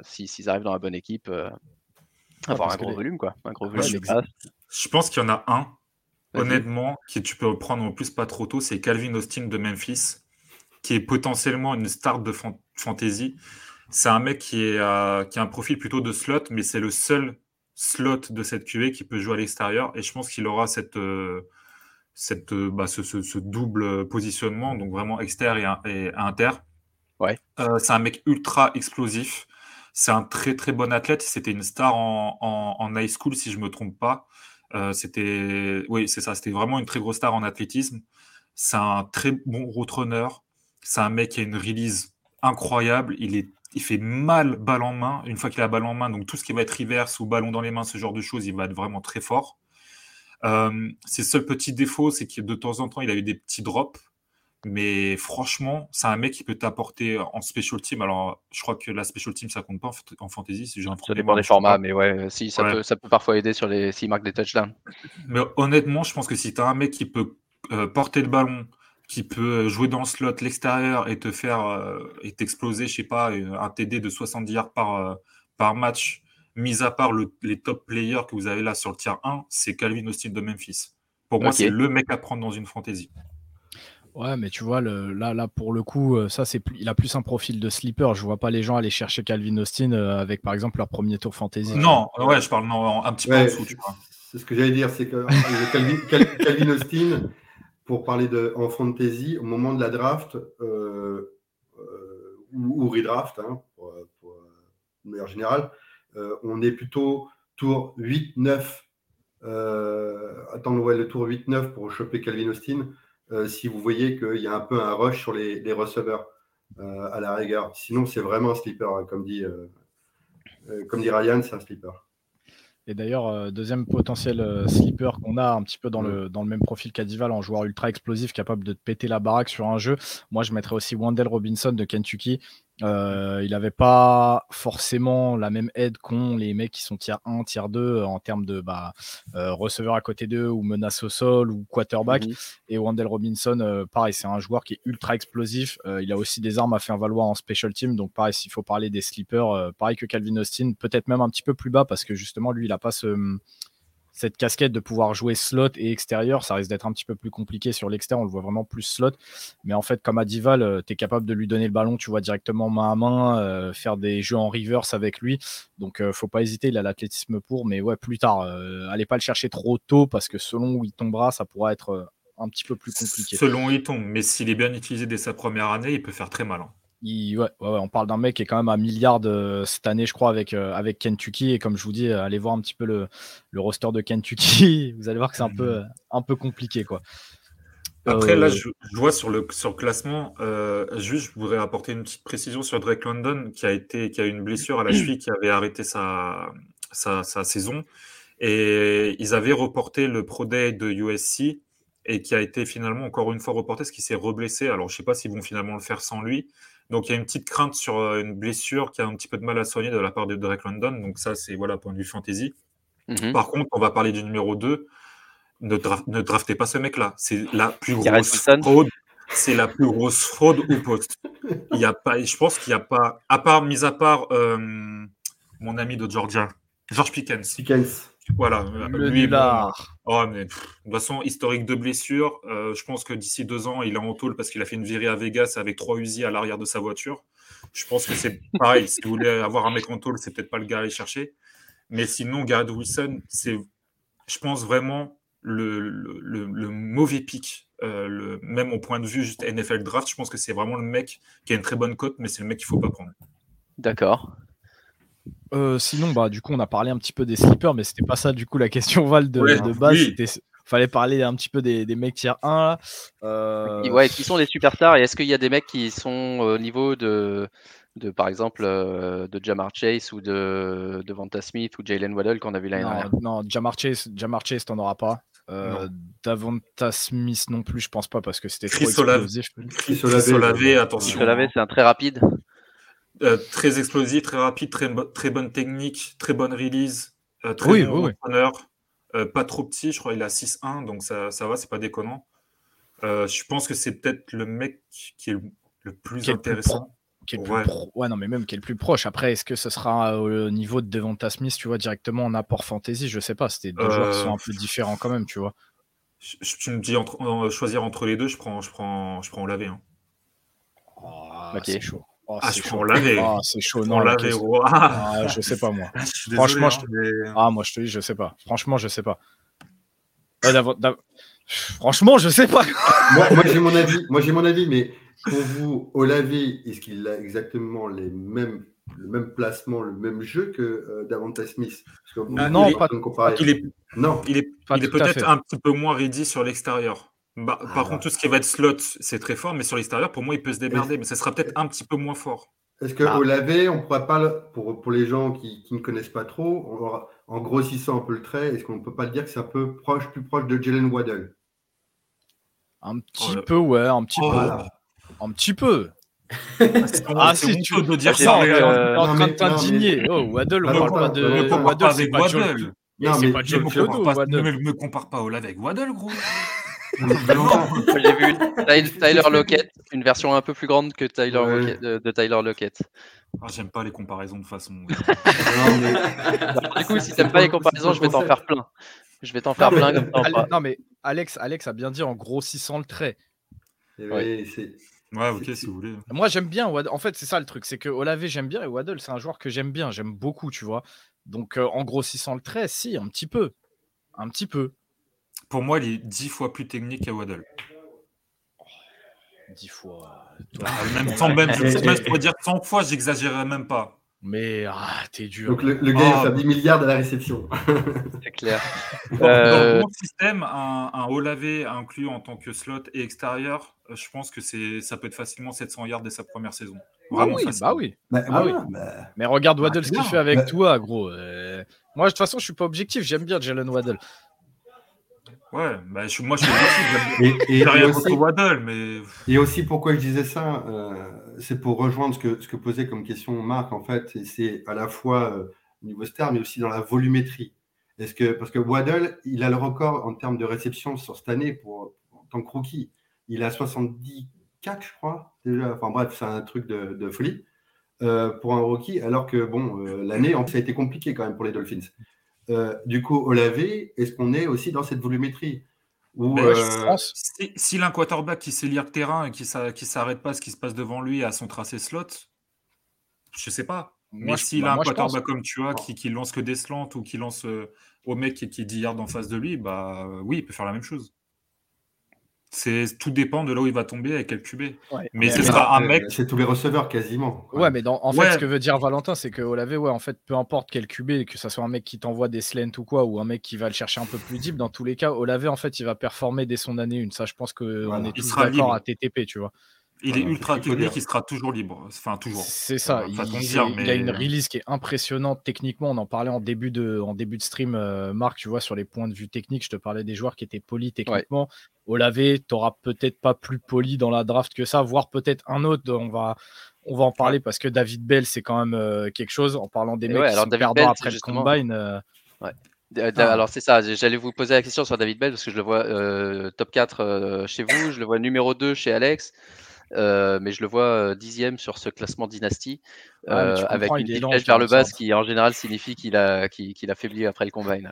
s'ils arrivent dans la bonne équipe, avoir un gros volume, quoi, un gros volume. je pense qu'il y en a un. Honnêtement, qui tu peux prendre en plus pas trop tôt, c'est Calvin Austin de Memphis qui est potentiellement une star de fantasy. C'est un mec qui, est, euh, qui a un profil plutôt de slot, mais c'est le seul slot de cette QV qui peut jouer à l'extérieur. Et je pense qu'il aura cette, euh, cette, euh, bah, ce, double positionnement, donc vraiment extérieur et, inter. Ouais. c'est un mec ultra explosif. C'est un très très bon athlète. C'était une star en, en, high school, si je me trompe pas. c'était, oui, c'est ça. C'était vraiment une très grosse star en athlétisme. C'est un très bon roadrunner. C'est un mec qui a une release incroyable. Il est il fait mal balle en main. Une fois qu'il a balle en main, donc tout ce qui va être reverse ou ballon dans les mains, ce genre de choses, il va être vraiment très fort. Euh, ses seuls petits défauts, c'est que de temps en temps, il avait des petits drops. Mais franchement, c'est un mec qui peut t'apporter en special team. Alors, je crois que la special team, ça compte pas en, fantasy. Si ça dépend des formats, mais ouais, si, ça, Peut, ça peut parfois aider sur les s'il marque des touchdowns. Mais honnêtement, je pense que si tu as un mec qui peut euh, porter le ballon, qui peut jouer dans le slot, l'extérieur et te faire euh, et t'exploser, je sais pas, un TD de 70 yards par, euh, par match, mis à part les top players que vous avez là sur le tiers 1, c'est Calvin Austin de Memphis. Pour moi, c'est le mec à prendre dans une fantasy. Ouais, mais tu vois, le, là, là, pour le coup, euh, ça, c'est il a plus un profil de sleeper. Je vois pas les gens aller chercher Calvin Austin avec, par exemple, leur premier tour fantasy. Non, ouais, je parle un petit peu en dessous, C'est ce que j'allais dire, c'est que Calvin, Calvin Austin, pour parler de, en fantasy, au moment de la draft euh, euh, ou, redraft, hein, pour, de manière générale, euh, on est plutôt tour 8-9. attendre le tour 8-9 pour choper Calvin Austin. si vous voyez qu'il y a un peu un rush sur les, receveurs à la rigueur. Sinon, c'est vraiment un sleeper, hein, comme, dit, comme dit Ryan, c'est un sleeper. Et d'ailleurs, euh, deuxième potentiel euh, sleeper qu'on a un petit peu dans le, dans le même profil qu'Adival en joueur ultra explosif capable de péter la baraque sur un jeu. Moi, je mettrais aussi Wendell Robinson de Kentucky, euh, il n'avait pas forcément la même aide qu'ont les mecs qui sont tiers 1, tiers 2 euh, en termes de bah, euh, receveur à côté d'eux ou menace au sol ou quarterback. Mhm. Et Wendell Robinson, pareil, c'est un joueur qui est ultra explosif. il a aussi des armes à faire valoir en special team. Donc, pareil, s'il faut parler des sleepers, pareil que Calvin Austin, peut-être même un petit peu plus bas parce que justement, lui, il n'a pas ce cette casquette de pouvoir jouer slot et extérieur, ça risque d'être un petit peu plus compliqué sur l'extérieur. On le voit vraiment plus slot. Mais en fait, comme à Dival, euh, tu es capable de lui donner le ballon, tu vois, directement main à main, euh, faire des jeux en reverse avec lui. Donc, euh, faut pas hésiter, il a l'athlétisme pour. Mais ouais, plus tard, allez pas le chercher trop tôt parce que selon où il tombera, ça pourra être un petit peu plus compliqué. Selon où il tombe, mais s'il est bien utilisé dès sa première année, il peut faire très mal. Hein on parle d'un mec qui est quand même à milliard euh, cette année, je crois, avec, euh, avec Kentucky. Et comme je vous dis, euh, allez voir un petit peu le, roster de Kentucky. Vous allez voir que c'est un peu, mhm. un peu compliqué. Quoi. Après, là, je, vois sur le, sur classement, juste, je voudrais apporter une petite précision sur Drake London, qui a, été, qui a eu une blessure à la cheville, qui avait arrêté sa, sa, saison. Et ils avaient reporté le Pro Day de USC et qui a été finalement encore une fois reporté, ce qui s'est reblessé. Alors, je ne sais pas s'ils vont finalement le faire sans lui. Donc il y a une petite crainte sur euh, une blessure qui a un petit peu de mal à soigner de la part de Drake London. Donc ça, c'est voilà, point de vue fantasy. Mhm. Par contre, on va parler du numéro 2. Ne, ne draftez pas ce mec-là. C'est la plus grosse fraude. C'est la plus grosse fraude au poste. Il y a pas, je pense qu'il n'y a pas, à part, mis à part euh, mon ami de Georgia, George Pickens. Pickens. Voilà. lui, oh, mais, de toute façon, historique de blessure. Euh, je pense que d'ici deux ans, il est en tôle parce qu'il a fait une virée à Vegas avec trois usines à l'arrière de sa voiture. Je pense que c'est pareil. si vous voulez avoir un mec en tôle, c'est peut-être pas le gars à aller chercher. Mais sinon, Garrett Wilson, c'est, je pense vraiment le, le, mauvais pic. Euh, même au point de vue juste NFL draft, je pense que c'est vraiment le mec qui a une très bonne cote, mais c'est le mec qu'il faut pas prendre. D'accord. Euh, sinon, bah, du coup, on a parlé un petit peu des sleepers, mais c'était pas ça, du coup, la question Val de, de base. Il Fallait parler un petit peu des, des mecs tiers 1 là. Euh, ouais, qui sont des superstars et est-ce qu'il y a des mecs qui sont au niveau de, de par exemple, euh, de Jamar Chase ou de, de Vanta Smith ou Jalen Waddell qu'on a vu l'année dernière? Non, Jamar Chase, Jamar Chase, t'en auras pas. Davanta Smith non plus, je pense pas parce que c'était trop explosif. Chris Olave, attention. Chris Olave, c'est un très rapide. Euh, très explosif, très rapide, très, très bonne technique, très bonne release, euh, très bon euh, pas trop petit, je crois qu'il a 6-1, donc ça, ça va, c'est pas déconnant. je pense que c'est peut-être le mec qui est le, plus intéressant. ouais. non, mais même qui est le plus proche. Après, est-ce que ce sera au niveau de Devonta Smith, tu vois, directement en apport fantasy? Je sais pas. C'était deux joueurs qui sont un peu différents quand même, tu vois. Je, tu me dis entre, choisir entre les deux, je prends, je prends, je prends laver. Hein. Oh, C'est chaud. Oh, ah, je prends laver. Ah, c'est chaud. Non, laver. Ah, je sais pas, moi. Franchement, je hein, ah, moi, je te dis, je sais pas. Franchement, je sais pas. Franchement, je sais pas. moi, j'ai mon avis. Moi, j'ai mon avis, mais pour vous, Olavi, est-ce qu'il a exactement les mêmes le même placement, le même jeu que euh, Davante Smith? Ah, Non, pas, il est, non. il est, il est peut-être un petit peu moins ready sur l'extérieur. Bah, par ah. contre, tout ce qui va être slot, c'est très fort, mais sur l'extérieur, pour moi, il peut se démerder, mais ça sera peut-être un petit peu moins fort. Est-ce qu'au ah. lavé, on pourrait pas, pour, pour les gens qui, qui ne connaissent pas trop, en grossissant un peu le trait, est-ce qu'on ne peut pas dire que c'est un peu proche, plus proche de Jalen Waddell? Un petit peu, ouais, un petit peu. Un petit peu. ah, si tu veux dire ça, euh, en train de t'indigner. Oh, Waddle, on parle pas de Waddle, c'est pas Waddle. Non, mais ne me compare pas au avec Waddle, gros. J'ai vu Tyler Lockett, une version un peu plus grande que Tyler Lockett, de, Tyler Lockett. Ah, J'aime pas les comparaisons de façon. du coup, si t'aimes pas les comparaisons, je vais t'en faire plein. Je vais t'en faire plein comme ça. Non, mais Alex, Alex a bien dit en grossissant le trait. Ouais, ok, si vous voulez. Moi, j'aime bien. En fait, c'est ça le truc. C'est que Olave, j'aime bien. Et Waddle, c'est un joueur que j'aime bien. J'aime beaucoup, tu vois. Donc, euh, en grossissant le trait, si, un petit peu. Un petit peu. Pour moi, il est dix fois plus technique qu'à Waddle. Dix fois. Ah, même, sans, même, je pourrais dire 100 fois, j'exagérerais même pas. Mais ah, t'es dur. Donc le, gars, il va faire 10 milliards à la réception. C'est clair. Dans, euh... mon système, un, un haut lavé inclus en tant que slot et extérieur, euh, je pense que c'est ça peut être facilement 700 yards dès sa première saison. Ah Vraiment oui, bah oui. Bah, ah oui. Bah... Mais regarde Waddle ce qu'il fait avec toi, gros. Euh... Moi, de toute façon, je suis pas objectif. J'aime bien Jalen Waddle. Ouais, bah, je, moi je suis et, et, rien aussi, Waddle, mais. Et aussi pourquoi je disais ça, euh, c'est pour rejoindre ce que, ce que posait comme question Marc, en fait, et c'est à la fois euh, au niveau star, mais aussi dans la volumétrie. Est-ce que, parce que Waddle, il a le record en termes de réception sur cette année pour, en tant que rookie. Il a 74, je crois, déjà. Enfin bref, c'est un truc de, de folie euh, pour un rookie, alors que bon, euh, l'année, ça a été compliqué quand même pour les Dolphins. Euh, du coup, au lavé, est-ce qu'on est aussi dans cette volumétrie euh, si, si un quarterback qui sait lire le terrain et qui ne s'arrête pas ce qui se passe devant lui à son tracé slot, je sais pas. Mais s'il a bah, un quarterback comme tu as qui, qui, lance que des slants ou qui lance euh, au mec qui, qui est 10 yards en face de lui, bah oui, il peut faire la même chose. C'est tout dépend de là où il va tomber avec quel QB. Mais, ce sera un mec. C'est tous les receveurs quasiment. Ouais, mais en fait, ce que veut dire Valentin, c'est que Olave, ouais, en fait, peu importe quel QB, que ce soit un mec qui t'envoie des slants ou quoi, ou un mec qui va le chercher un peu plus deep, dans tous les cas, Olave, en fait, il va performer dès son année une. Ça, je pense qu'on est tous d'accord à TTP, tu vois. Il est ultra technique, il sera toujours libre. Enfin, toujours. C'est ça. Il, y a une release qui est impressionnante techniquement. On en parlait en début de, en début de stream, euh, Marc, tu vois, sur les points de vue techniques. Je te parlais des joueurs qui étaient polis techniquement. Au lavé, tu n'auras peut-être pas plus poli dans la draft que ça, voire peut-être un autre. On va, on va en parler parce que David Bell, c'est quand même euh, quelque chose. En parlant des mecs qui sont perdants après le combine. Euh. Ah. Alors c'est ça, j'allais vous poser la question sur David Bell parce que je le vois top 4 chez vous, je le vois numéro 2 chez Alex. Euh, mais je le vois euh, dixième sur ce classement dynastie, euh, avec une petite flèche vers le bas, ce qui en général signifie qu'il a, qu'il, a faibli après le combine.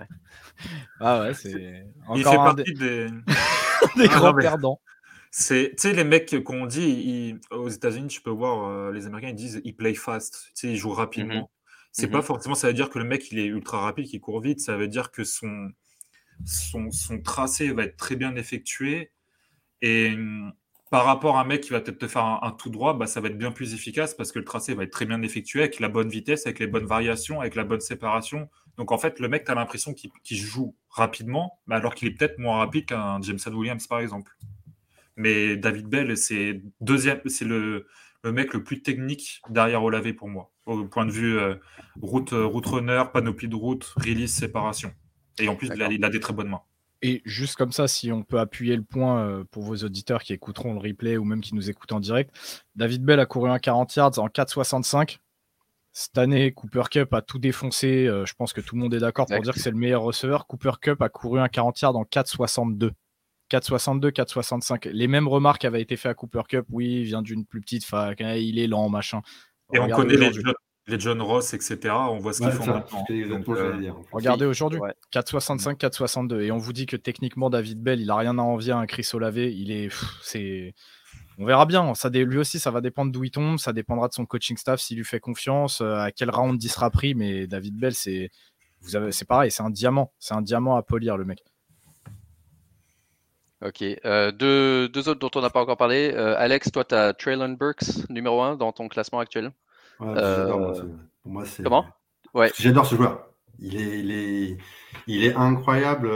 Ah ouais, c'est. Il fait partie des, des grands perdants. C'est, tu sais, les mecs qu'on dit aux États-Unis, tu peux voir, les Américains ils disent ils play fast, tu sais, ils jouent rapidement. Mm-hmm. C'est pas mm-hmm. forcément, ça veut dire que le mec il est ultra rapide, qu'il court vite, ça veut dire que son, son, son tracé va être très bien effectué. Et par rapport à un mec qui va peut-être te faire un, tout droit, bah, ça va être bien plus efficace parce que le tracé va être très bien effectué avec la bonne vitesse, avec les bonnes variations, avec la bonne séparation. Donc en fait, le mec, tu as l'impression qu'il joue rapidement, alors qu'il est peut-être moins rapide qu'un Jameson Williams, par exemple. Mais David Bell, c'est deuxième, c'est le, mec le plus technique derrière Olavé pour moi, au point de vue euh, route, euh, route runner, panoplie de route, release, séparation. Et en plus, il a des très bonnes mains. Et juste comme ça, si on peut appuyer le point euh, pour vos auditeurs qui écouteront le replay ou même qui nous écoutent en direct, David Bell a couru un 40 yards en 4,65. Cette année, Cooper Cup a tout défoncé. Euh, je pense que tout le monde est d'accord pour dire que c'est le meilleur receveur. Cooper Cup a couru un 40 yards en 4,62. 4,62, 4,65. Les mêmes remarques avaient été faites à Cooper Cup. Oui, il vient d'une plus petite fac. Hein, il est lent, machin. Et on connaît les, les John Ross, etc. On voit ce qu'ils font maintenant. Euh, regardez aujourd'hui, 4,65, 4,62. Et on vous dit que techniquement, David Bell, il a rien à envier à un Chris Olave. Il est. c'est... On verra bien. Ça, lui aussi, ça va dépendre d'où il tombe. Ça dépendra de son coaching staff, s'il lui fait confiance, euh, à quel round il sera pris. Mais David Bell, c'est. Vous avez... C'est pareil, c'est un diamant. C'est un diamant à polir, le mec. Ok. Euh, deux, autres dont on n'a pas encore parlé. Alex, toi, tu as Traylon Burks, numéro 1 dans ton classement actuel? Moi, c'est. Comment? Ouais. J'adore ce joueur. Il est, il est, il est incroyable.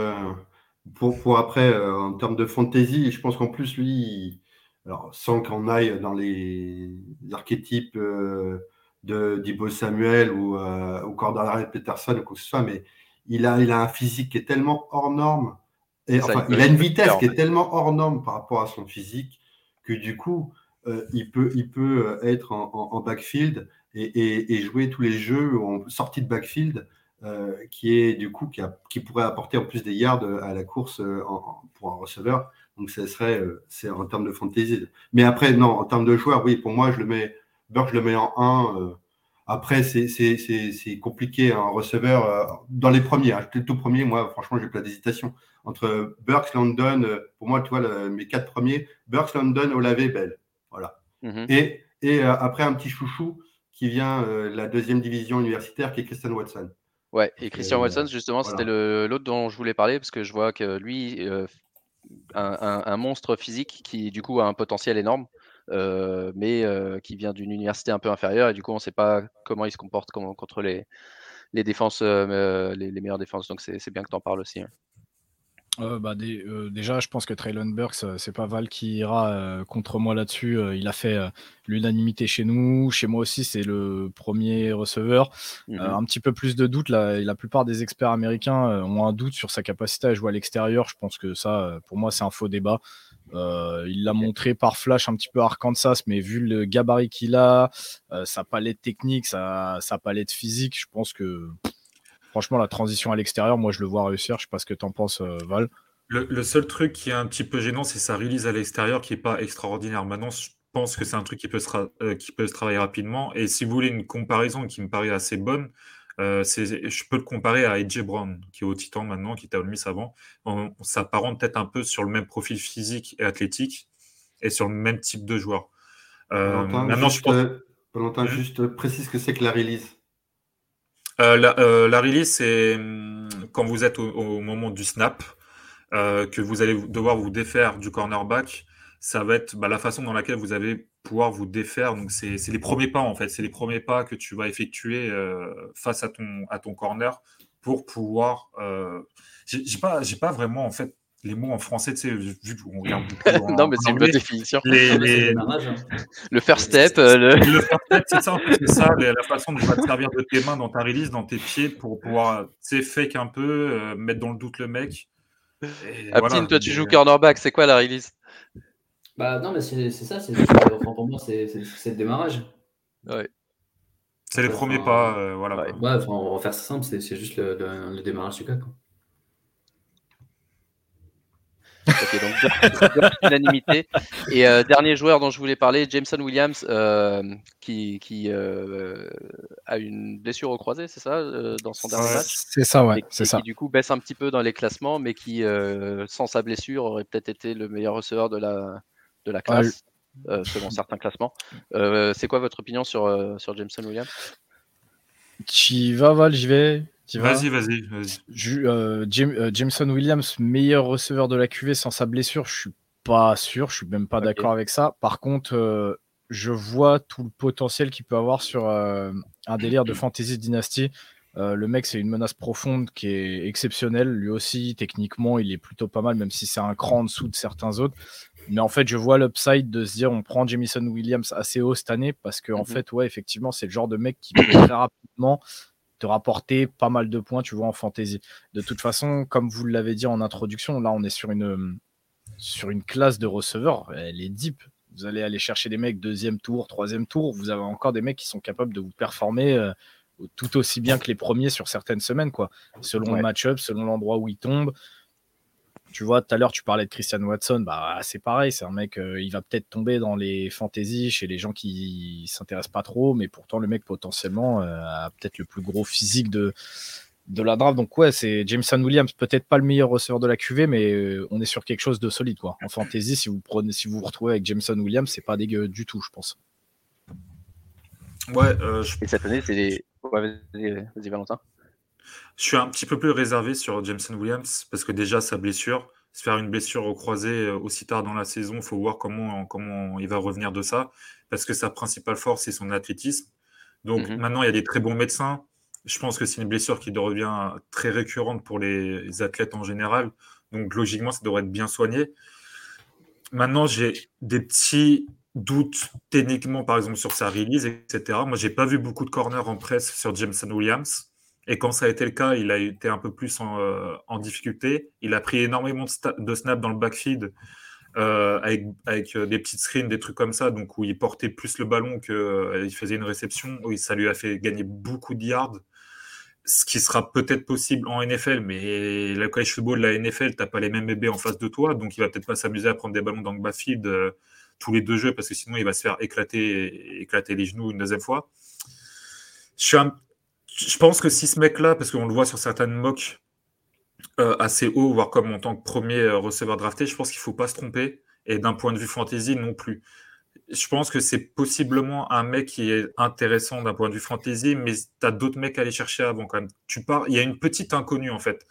Pour, pour après, en termes de fantasy, je pense qu'en plus, lui, alors, sans qu'on aille dans les archétypes de Dibo Samuel ou, euh, ou Peterson ou quoi que ce soit, mais il a, il a un physique qui est tellement hors norme. Et, enfin, il a une vitesse qui est tellement hors norme par rapport à son physique que du coup, euh, il peut, il peut euh, être en, backfield et, jouer tous les jeux en sortie de backfield euh, qui est du coup qui, pourrait apporter en plus des yards à la course pour un receveur. Donc, ça serait, c'est en termes de fantasy. Mais après, non, en termes de joueurs, oui, pour moi, je le mets Burke, je le mets en 1. Euh, après, c'est compliqué un receveur. Dans les premiers, hein, le tout premier, moi, franchement, j'ai plein d'hésitation. Entre Burks, London, pour moi, tu vois, mes quatre premiers, Burks, London, Olave, Bell. Voilà. Mhm. Et, et après, un petit chouchou qui vient la deuxième division universitaire, qui est Christian Watson. Ouais, et Christian Watson, justement, c'était l'autre dont je voulais parler, parce que je vois que lui, un, monstre physique qui, du coup, a un potentiel énorme. Euh, mais euh, qui vient d'une université un peu inférieure et du coup on ne sait pas comment il se comporte contre les, les défenses, euh, les, meilleures défenses. Donc c'est bien que tu en parles aussi. Hein. Bah, déjà, je pense que Traylon Burks, c'est pas Val qui ira contre moi là-dessus. il a fait l'unanimité chez nous. Chez moi aussi, c'est le premier receveur. Mmh un petit peu plus de doute. Là, la plupart des experts américains ont un doute sur sa capacité à jouer à l'extérieur. Je pense que ça, pour moi, c'est un faux débat. Euh, il l'a montré par flash un petit peu à Arkansas, mais vu le gabarit qu'il a, euh, sa palette technique, sa, sa, palette physique, je pense que franchement, la transition à l'extérieur, moi je le vois réussir. Je sais pas ce que tu en penses, euh, Val. Le, seul truc qui est un petit peu gênant, c'est sa release à l'extérieur qui n'est pas extraordinaire. Maintenant, je pense que c'est un truc qui peut, se qui peut se travailler rapidement. Et si vous voulez une comparaison qui me paraît assez bonne, euh, je peux le comparer à AJ Brown, qui est au Titan maintenant, qui était au Miss avant. On, s'apparente peut-être un peu sur le même profil physique et athlétique et sur le même type de joueur. Euh, maintenant, juste, je pense... Euh, juste précise que c'est que la release. La, release, c'est hum, quand vous êtes au moment du snap, que vous allez devoir vous défaire du cornerback ça va être bah, la façon dans laquelle vous allez pouvoir vous défaire. Donc, c'est les premiers pas, en fait. C'est les premiers pas que tu vas effectuer euh, face à ton, corner pour pouvoir. Euh... J'ai pas, pas vraiment, en fait, les mots en français, tu sais, vu qu'on regarde beaucoup. non, mais c'est une bonne définition. Les. Le first step. Euh, le... le... first step, c'est ça, c'est ça, la façon dont tu vas te servir de tes mains dans ta release, dans tes pieds, pour pouvoir, tu sais, fake un peu, euh, mettre dans le doute le mec. Aptine, toi, tu joues cornerback, c'est quoi la release? Bah non, mais c'est ça, c'est pour moi, c'est le démarrage. Ouais. C'est les premiers pas, euh, voilà. Ouais, on va faire ça simple, c'est juste le, le, démarrage du cas. Quoi. Ok, donc unanimité. Et euh, dernier joueur dont je voulais parler, Jameson Williams, euh, qui, qui euh, a une blessure au croisé, c'est ça, dans son dernier match? C'est ça, ouais. C'est ça. Qui du coup baisse un petit peu dans les classements, mais qui, sans sa blessure, aurait peut-être été le meilleur receveur de la, de la classe, euh, selon certains classements. C'est quoi votre opinion sur, sur Jameson Williams? Tu vas, Val, j'y vais. Vas-y, vas-y. Vas Jameson Williams, meilleur receveur de la QV sans sa blessure, je suis pas sûr, je suis même pas d'accord avec ça. Par contre, je vois tout le potentiel qu'il peut avoir sur un délire de Fantasy Dynasty. le mec, c'est une menace profonde qui est exceptionnelle. Lui aussi, techniquement, il est plutôt pas mal, même si c'est un cran en dessous de certains autres. Mais en fait, je vois l'upside de se dire on prend Jamison Williams assez haut cette année parce que, en mhm. fait, ouais, effectivement, c'est le genre de mec qui peut très rapidement te rapporter pas mal de points, tu vois, en fantasy. De toute façon, comme vous l'avez dit en introduction, là, on est sur une, sur une classe de receveurs, elle est deep. Vous allez aller chercher des mecs deuxième tour, troisième tour. Vous avez encore des mecs qui sont capables de vous performer euh, tout aussi bien que les premiers sur certaines semaines, quoi. Selon le match-up, selon l'endroit où ils tombent. Tu vois, tout à l'heure, tu parlais de Christian Watson. Bah, c'est pareil. C'est un mec, euh, il va peut-être tomber dans les fantaisies chez les gens qui s'intéressent pas trop, mais pourtant, le mec, potentiellement, euh, a peut-être le plus gros physique de, de la draft. Donc, ouais, c'est Jameson Williams, peut-être pas le meilleur receveur de la QV, mais euh, on est sur quelque chose de solide, quoi. En fantasy, si vous prenez, si vous vous retrouvez avec Jameson Williams, c'est pas dégueu du tout, je pense. Ouais, Et cette année, c'est les. vas-y, Valentin. Je suis un petit peu plus réservé sur Jameson Williams parce que déjà sa blessure, se faire une blessure au croisé euh, aussi tard dans la saison, il faut voir comment, comment il va revenir de ça. Parce que sa principale force, c'est son athlétisme. Donc Mhm. maintenant, il y a des très bons médecins. Je pense que c'est une blessure qui devient très récurrente pour les athlètes en général. Donc logiquement, ça devrait être bien soigné. Maintenant, j'ai des petits doutes techniquement, par exemple, sur sa release, etc. Moi, j'ai pas vu beaucoup de corners en presse sur Jameson Williams. Et quand ça a été le cas, il a été un peu plus en, euh, difficulté. Il a pris énormément de, de snaps dans le backfield euh, avec, euh, des petites screens, des trucs comme ça, donc où il portait plus le ballon qu'il faisait une réception. Oui, ça lui a fait gagner beaucoup de yards, ce qui sera peut-être possible en NFL, mais la college football, la NFL, t'as pas les mêmes bébés en face de toi, donc il va peut-être pas s'amuser à prendre des ballons dans le backfield euh, tous les deux jeux, parce que sinon il va se faire éclater, éclater les genoux une deuxième fois. Je, suis un- je pense que si ce mec-là, parce qu'on le voit sur certaines mocks, euh, assez haut, voire comme en tant que premier euh, receveur drafté, je pense qu'il ne faut pas se tromper. Et d'un point de vue fantasy, non plus. Je pense que c'est possiblement un mec qui est intéressant d'un point de vue fantasy, mais tu as d'autres mecs à aller chercher avant quand même. Tu pars, il y a une petite inconnue en fait.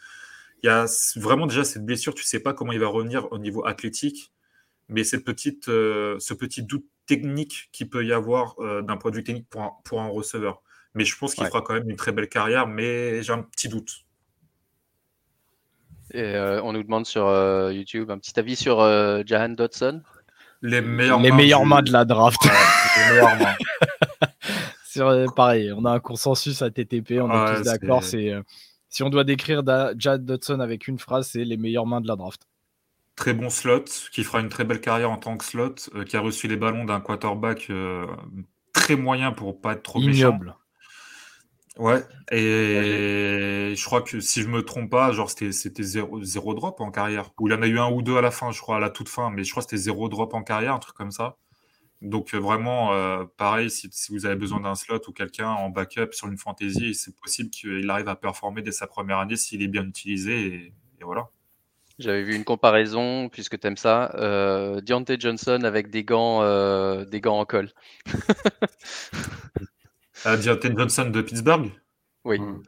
Il y a vraiment déjà cette blessure, tu sais pas comment il va revenir au niveau athlétique, mais cette petite, euh, ce petit doute technique qu'il peut y avoir d'un point de vue technique pour pour un receveur. Mais je pense qu'il Ouais. fera quand même une très belle carrière, mais j'ai un petit doute. Et euh, on nous demande sur euh, YouTube un petit avis sur euh, Jahan Dodson. Les meilleures Les mains meilleures du- mains de la draft. Ouais, les meilleures mains. Euh, pareil, on a un consensus à TTP, on est tous d'accord. c'est- euh, si on doit décrire Da- Jad Dodson avec une phrase, c'est les meilleures mains de la draft. Très bon slot, qui fera une très belle carrière en tant que slot, euh, qui a reçu les ballons d'un quarterback euh, très moyen pour pas être trop méchant. Ouais, et je crois que si je me trompe pas, genre c'était c'était zéro, zéro drop en carrière. Ou il y en a eu un ou deux à la fin, je crois, à la toute fin, mais je crois que c'était zéro drop en carrière, un truc comme ça. Donc euh, vraiment, euh, pareil, si, si vous avez besoin d'un slot ou quelqu'un en backup sur une fantasy, c'est possible qu'il arrive à performer dès sa première année s'il est bien utilisé, et, et voilà. J'avais vu une comparaison, puisque tu aimes ça, euh, Deontay Johnson avec des gants, euh, des gants en colle. Euh, Deontay Johnson de Pittsburgh Oui, Mm.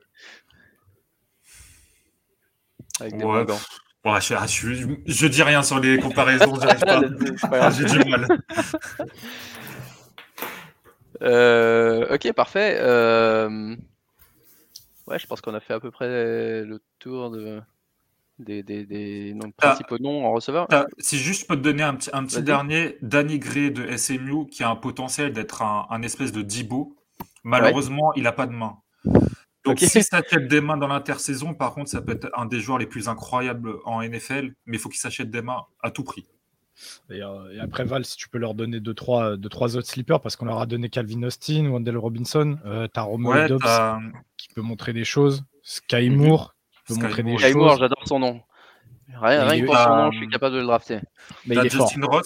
avec des Ouais, bons gants. Ouais, je, ah, je, je- je dis rien sur les comparaisons, grave. J'ai du mal. Euh, ok, parfait. Euh, Ouais, je pense qu'on a fait à peu près le tour de... des, des, des noms- Ah. principaux noms en receveur. Si juste je peux te donner un petit, un petit dernier, Danny Gray de SMU, qui a un potentiel d'être un, un espèce de Dibo. Malheureusement, il n'a pas de main. Donc, Ok. si ça achète des mains dans l'intersaison, par contre, ça peut être un des joueurs les plus incroyables en NFL, mais il faut qu'il s'achète des mains à tout prix. Et, euh, et après Val, si tu peux leur donner deux trois, deux, trois autres sleepers, parce qu'on leur a donné Calvin Austin, Wendell Robinson, euh, t'as Ouais, Dobbs t'as- qui peut montrer des choses, Sky Moore qui peut Sky montrer Moore. des Sky Moore, choses, j'adore son nom. Rien, rien que pour son nom, je suis capable de le drafter. mais t'as il est fort. Justin Ross.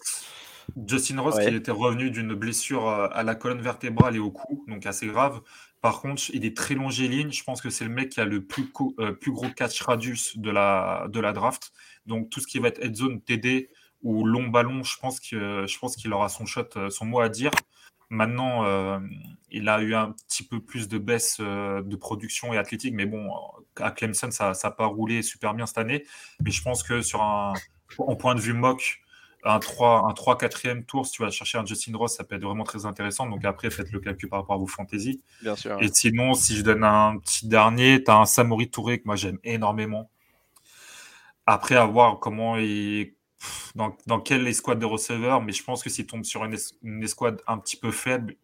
Justin Ross Ouais. qui était revenu d'une blessure à la colonne vertébrale et au cou, donc assez grave. Par contre, il est très longiligne. Je pense que c'est le mec qui a le plus, co- euh, plus gros catch radius de la, de la draft. Donc tout ce qui va être head zone, TD ou long ballon, je pense que je pense qu'il aura son shot, euh, son mot à dire. Maintenant, euh, il a eu un petit peu plus de baisse euh, de production et athlétique, mais bon, à Clemson, ça n'a pas roulé super bien cette année. Mais je pense que sur un, en point de vue mock, un 3, un 3 4e tour, si tu vas chercher un Justin Ross, ça peut être vraiment très intéressant. Donc après, faites le calcul par rapport à vos fantasy. Bien sûr. Et sinon, si je donne un petit dernier, tu as un Samori Touré que moi j'aime énormément. Après, à voir comment il. Dans, dans quelle escouade de receveurs, mais je pense que s'il tombe sur une, es- une escouade un petit peu faible,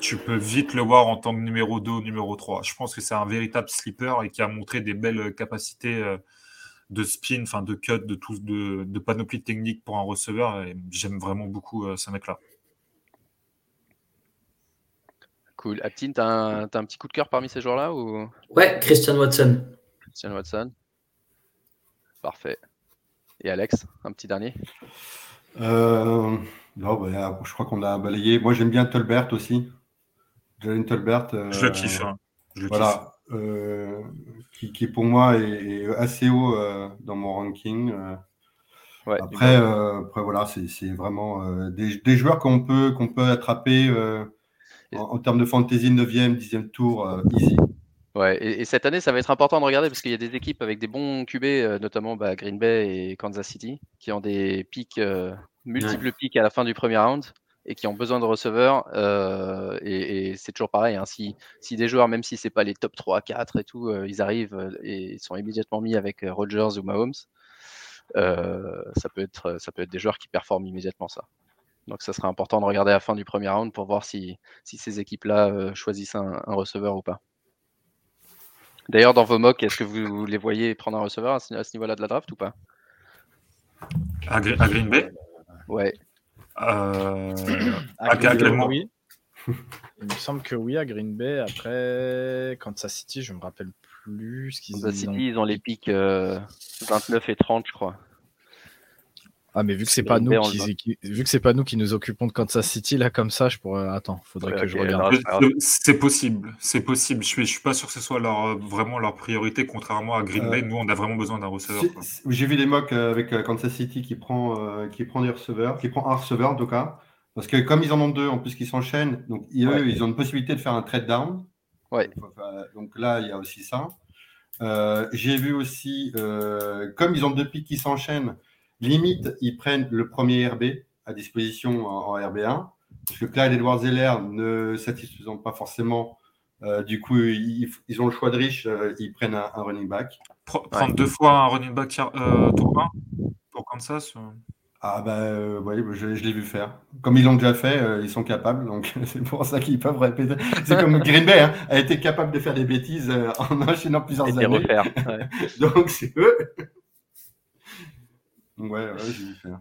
tu peux vite le voir en tant que numéro 2 ou numéro 3. Je pense que c'est un véritable sleeper et qui a montré des belles capacités euh, de spin, enfin de cut, de, tout, de, de panoplie technique pour un receveur. Et j'aime vraiment beaucoup euh, ce mec-là. Cool. Aptine, t'as un, un petit coup de cœur parmi ces joueurs-là ou? Ouais, Christian Watson. Christian Watson Parfait. Et Alex, un petit dernier? Euh, non, bah, je crois qu'on a balayé. Moi, j'aime bien Tolbert aussi. Jalen Tolbert. euh, Je le kiffe. hein. Je le kiffe. Euh, qui, qui, pour moi est, est assez haut euh, dans mon ranking. euh. Ouais, Après, après voilà, c'est vraiment des, des joueurs qu'on peut, qu'on peut attraper en, en termes de fantasy 9e, 10e tour, easy. Ouais, et, et cette année, ça va être important de regarder parce qu'il y a des équipes avec des bons QB, notamment bah, Green Bay et Kansas City, qui ont des pics, multiples pics à la fin du premier round. Et qui ont besoin de receveurs. et, c'est toujours pareil. Hein, si, si, des joueurs, même si c'est pas les top 3, 4 et tout, ils arrivent et sont immédiatement mis avec Rogers ou Mahomes, ça, peut être, ça peut être des joueurs qui performent immédiatement ça. Donc ça sera important de regarder à la fin du premier round pour voir si, si ces équipes-là choisissent un, receveur ou pas. D'ailleurs, dans vos mocks, est-ce que vous les voyez prendre un receveur à ce, niveau-là de la draft ou pas? À, Green Bay? Ouais. Euh, oui. Il me semble que oui, à Green Bay. Après, Kansas City, je me rappelle plus ce qu'ils Kansas City, ils ont les pics 29 euh, et 30, je crois. Ah, mais vu que c'est pas nous qui, vu que c'est pas nous qui nous occupons de Kansas City là comme ça, je pourrais. Attends, faudrait que je regarde. C'est possible, c'est possible. Je suis, je suis pas sûr que ce soit leur, vraiment leur priorité, contrairement à Green Bay. Euh, nous, on a vraiment besoin d'un receveur. J'ai vu des mocks euh, avec euh, Kansas City qui prend, qui prend des receveurs, qui prend un receveur en tout cas, parce que comme ils en ont deux en plus qui s'enchaînent, donc eux, ils ont une possibilité de faire un trade down. Ouais. Donc là, il y a aussi ça. J'ai vu aussi, comme ils ont deux pics qui s'enchaînent. Limite, ils prennent le premier RB à disposition en, RB1, parce que Clyde Edwards Zeller ne satisfaisant pas forcément, euh, du coup, ils, ont le choix de riche, euh, ils prennent un, running back. Prendre deux fois un running back euh, tour 1 pour Kansas Ah bah oui, je, l'ai vu faire. Comme ils l'ont déjà fait, ils sont capables, donc c'est pour ça qu'ils peuvent répéter. C'est comme Green Bay hein, a été capable de faire des bêtises en enchaînant plusieurs Et années. Refaire, donc c'est eux. Ouais, ouais, j'ai vu faire.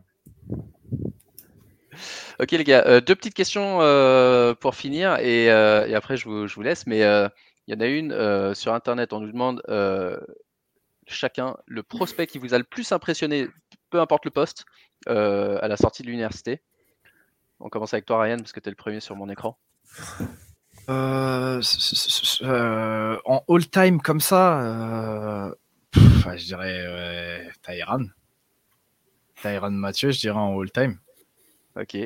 Ok les gars, euh, deux petites questions euh, pour finir et, euh, après je vous, laisse. Mais il y en a une sur Internet, on nous demande chacun le prospect qui vous a le plus impressionné, peu importe le poste, à la sortie de l'université. On commence avec toi Ryan parce que tu es le premier sur mon écran. en all-time comme ça, je dirais Tyran. Tyran Mathieu, je dirais en all-time. Ok.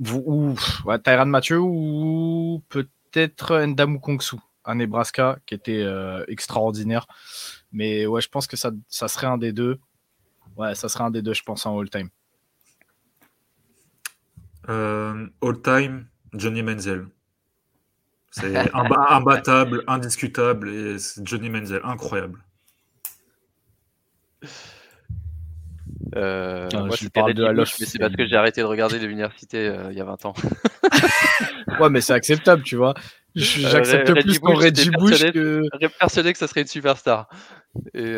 Ou ouais, Tyran Mathieu ou peut-être Ndamu Kongsu à Nebraska qui était euh, extraordinaire. Mais ouais, je pense que ça, ça serait un des deux. Ouais, ça serait un des deux, je pense, en all-time. Euh, all-time, Johnny Menzel. C'est imbattable, indiscutable et Johnny Menzel, incroyable. Euh, moi, je parle de mais c'est parce que j'ai arrêté de regarder l'université euh, il y a 20 ans. ouais, mais c'est acceptable, tu vois. Euh, j'accepte plus qu'on Reggie Bush que. persuadé que ça serait une superstar. Et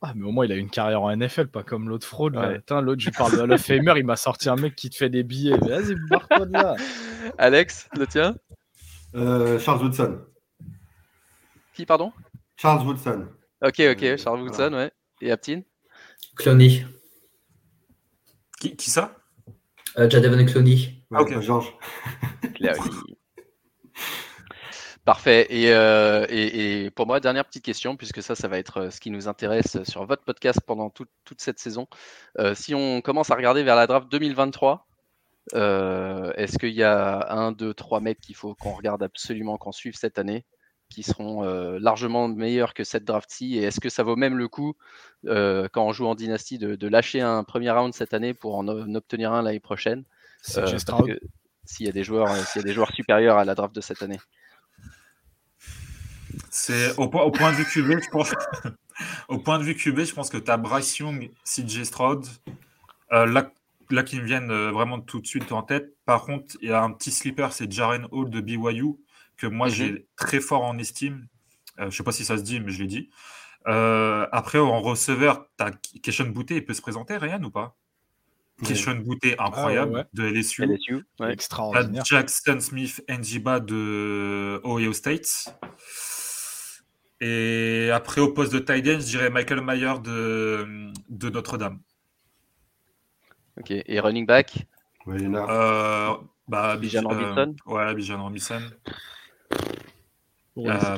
Ah, mais au moins, il a une carrière en NFL, pas comme l'autre fraude. L'autre, je lui parle de Hall of Famer, il m'a sorti un mec qui te fait des billets. Vas-y, barre-toi de là. Alex, le tien? Charles Woodson. Qui, pardon? Charles Woodson. Ok, ok, Charles Woodson, ouais. Et Aptine Cloney. Qui, qui ça? Euh, Jadaven Cloney. Ah, ok, Georges. Parfait. Euh, et, et, pour moi, dernière petite question, puisque ça, ça va être euh, ce qui nous intéresse sur votre podcast pendant toute cette saison. Euh, si on commence à regarder vers la draft 2023, est-ce qu'il y a un, deux, trois mecs qu'il faut qu'on regarde absolument, qu'on suive cette année? Qui seront euh, largement meilleurs que cette draft-ci Et est-ce que ça vaut même le coup, euh, quand on joue en dynastie, de, lâcher un premier round cette année pour en, obtenir un l'année prochaine euh, S'il y, a des joueurs, s'il y a des joueurs supérieurs à la draft de cette année? C'est au, au, point de vue QB, je pense. au point de vue QB, je pense que tu as Bryce Young, CJ Stroud. là, là, qui me viennent vraiment tout de suite en tête. Par contre, il y a un petit sleeper, c'est Jaren Hall de BYU que moi j'ai mhm. très fort en estime. Euh, je ne sais pas si ça se dit, mais je l'ai dit. Euh, après, en receveur, tu as Keshawn Boutet, il peut se présenter, Ryan, ou pas? Keshawn Boutet, ah, incroyable, de LSU. LSU Extraordinaire. Jackson Smith, Njiba de Ohio State. Et après, au poste de tight end, je dirais Michael Mayer de, de Notre-Dame. Ok, et running back? Oui, euh, bah, Bijan Robinson Ouais, Bijan Robinson. Euh,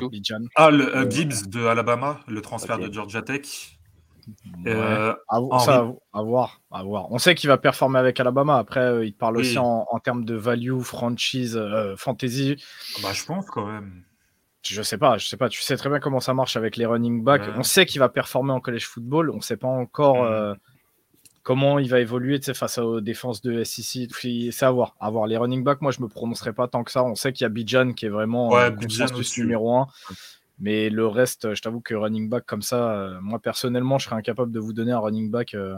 ah, le, euh, Gibbs de Alabama, le transfert de Georgia Tech. Euh, à, voir, à, voir, On sait qu'il va performer avec Alabama. Après, il parle aussi en, termes de value, franchise, fantasy. Bah, je pense quand même. Je sais pas, je sais pas. Tu sais très bien comment ça marche avec les running backs. On sait qu'il va performer en college football. On sait pas encore. Mm. Comment il va évoluer face aux défenses de SEC. C'est à voir. À voir. Les running backs, moi, je me prononcerai pas tant que ça. On sait qu'il y a Bijan qui est vraiment ouais, numéro 1. Mais le reste, je t'avoue que running back comme ça, euh, moi personnellement, je serais incapable de vous donner un running back euh,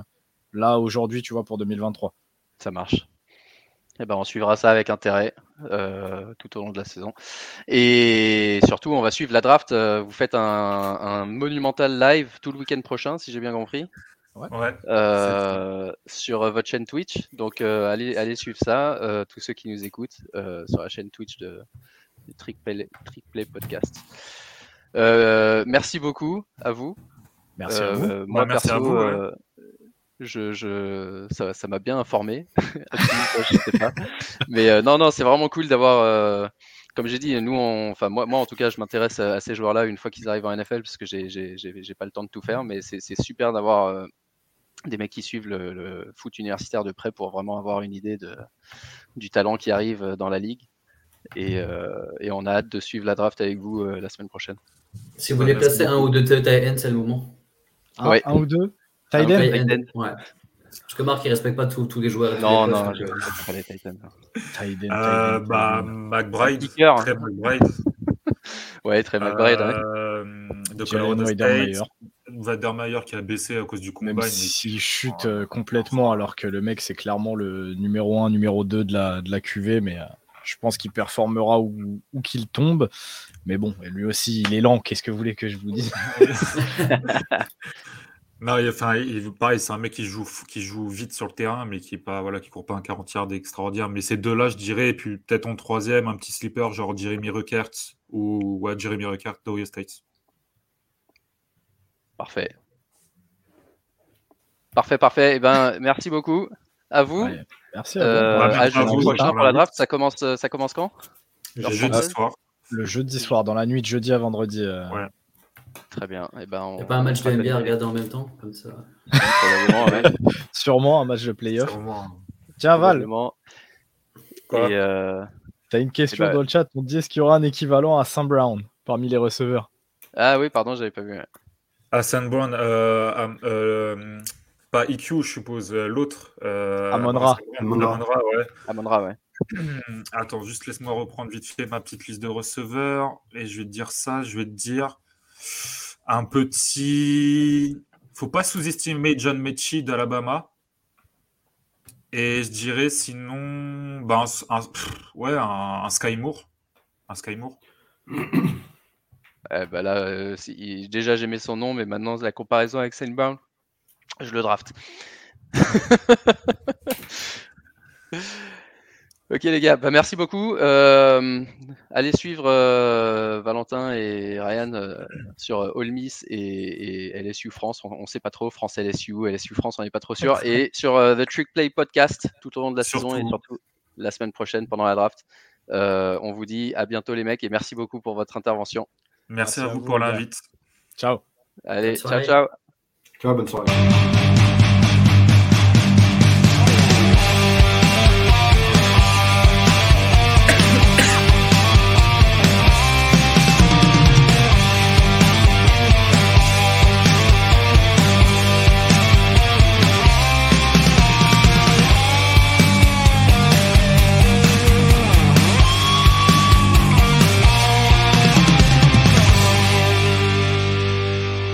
là aujourd'hui, tu vois, pour 2023. Ça marche. Eh ben, on suivra ça avec intérêt euh, tout au long de la saison. Et surtout, on va suivre la draft. Vous faites un monumental live tout le week-end prochain, si j'ai bien compris. Ouais. Euh, sur euh, votre chaîne Twitch. Donc euh, allez, allez suivre ça, tous ceux qui nous écoutent sur la chaîne Twitch de, de Trick, Play, Podcast. merci beaucoup à vous. Merci à vous. Moi, merci à vous, je, je, ça m'a bien informé. je sais pas. Mais non, non, c'est vraiment cool d'avoir comme j'ai dit, nous, enfin moi, moi en tout cas, je m'intéresse à, ces joueurs-là une fois qu'ils arrivent en NFL parce que j'ai pas le temps de tout faire, mais c'est super d'avoir des mecs qui suivent le, foot universitaire de près pour vraiment avoir une idée de, du talent qui arrive dans la ligue. Et, euh, et on a hâte de suivre la draft avec vous euh, la semaine prochaine. Si vous voulez placer un ou deux tight c'est le moment. Un, ouais. un ou deux? Tight Ouais. Parce que Marc, il respecte pas tous les joueurs. Non, non, je ne euh, pas les tight euh, bah, McBride. Très McBride. ouais, très McBride. Euh, de Colorado State. Vadermeyer qui a baissé à cause du combat. S'il chute euh, complètement, alors que le mec, c'est clairement le numéro 1, numéro 2 de la, de la QV, mais euh, je pense qu'il performera où, qu'il tombe. Mais bon, lui aussi, il est lent. Qu'est-ce que vous voulez que je vous dise? Non, enfin, pareil, c'est un mec qui joue, qui joue vite sur le terrain, mais qui est pas, voilà, qui court pas un 40 yards extraordinaire. Mais ces deux-là, je dirais, et puis peut-être en troisième, un petit slipper, genre Jeremy Ruckert ou ouais, Jeremy Ruckert d'Ohio State. Parfait. Parfait, parfait. Eh ben, merci beaucoup. À vous. merci à vous. Euh, à pour la draft, ça commence, ça commence quand? Le jeudi soir. Le jeudi soir, dans la nuit de jeudi à vendredi. Euh. Ouais. Très bien. Eh ben, Il n'y a pas un match de NBA à regarder en même temps comme ça? Sûrement un match de playoff. Tiens, Val. Quoi? Euh... Tu as une question eh ben dans le chat. On dit est-ce qu'il y aura un équivalent à Sam Brown parmi les receveurs? Ah oui, pardon, j'avais pas vu. Hassan Brown, euh, euh, pas IQ, je suppose, euh, l'autre. Amonra. Amonra, ouais. Amonra, ouais. Attends, juste laisse-moi reprendre vite fait ma petite liste de receveurs. Et je vais te dire ça, je vais te dire un petit. Faut pas sous-estimer John Mechie d'Alabama. Et je dirais sinon, ben, un, ouais, un, un Sky Moore. Un Sky Moore. Eh ben là, euh, déjà j'aimais son nom, mais maintenant la comparaison avec Brown, je le draft. ok les gars, bah, merci beaucoup. Euh, allez suivre euh, Valentin et Ryan sur All Miss et, LSU France. On ne sait pas trop France LSU, LSU France, on n'est pas trop sûr. Et sur The Trick Play Podcast tout au long de la saison et surtout la semaine prochaine pendant la draft. on vous dit à bientôt les mecs et merci beaucoup pour votre intervention. Merci, à, vous, pour l'invite. Ciao. Allez, ciao, ciao. Ciao, bonne soirée.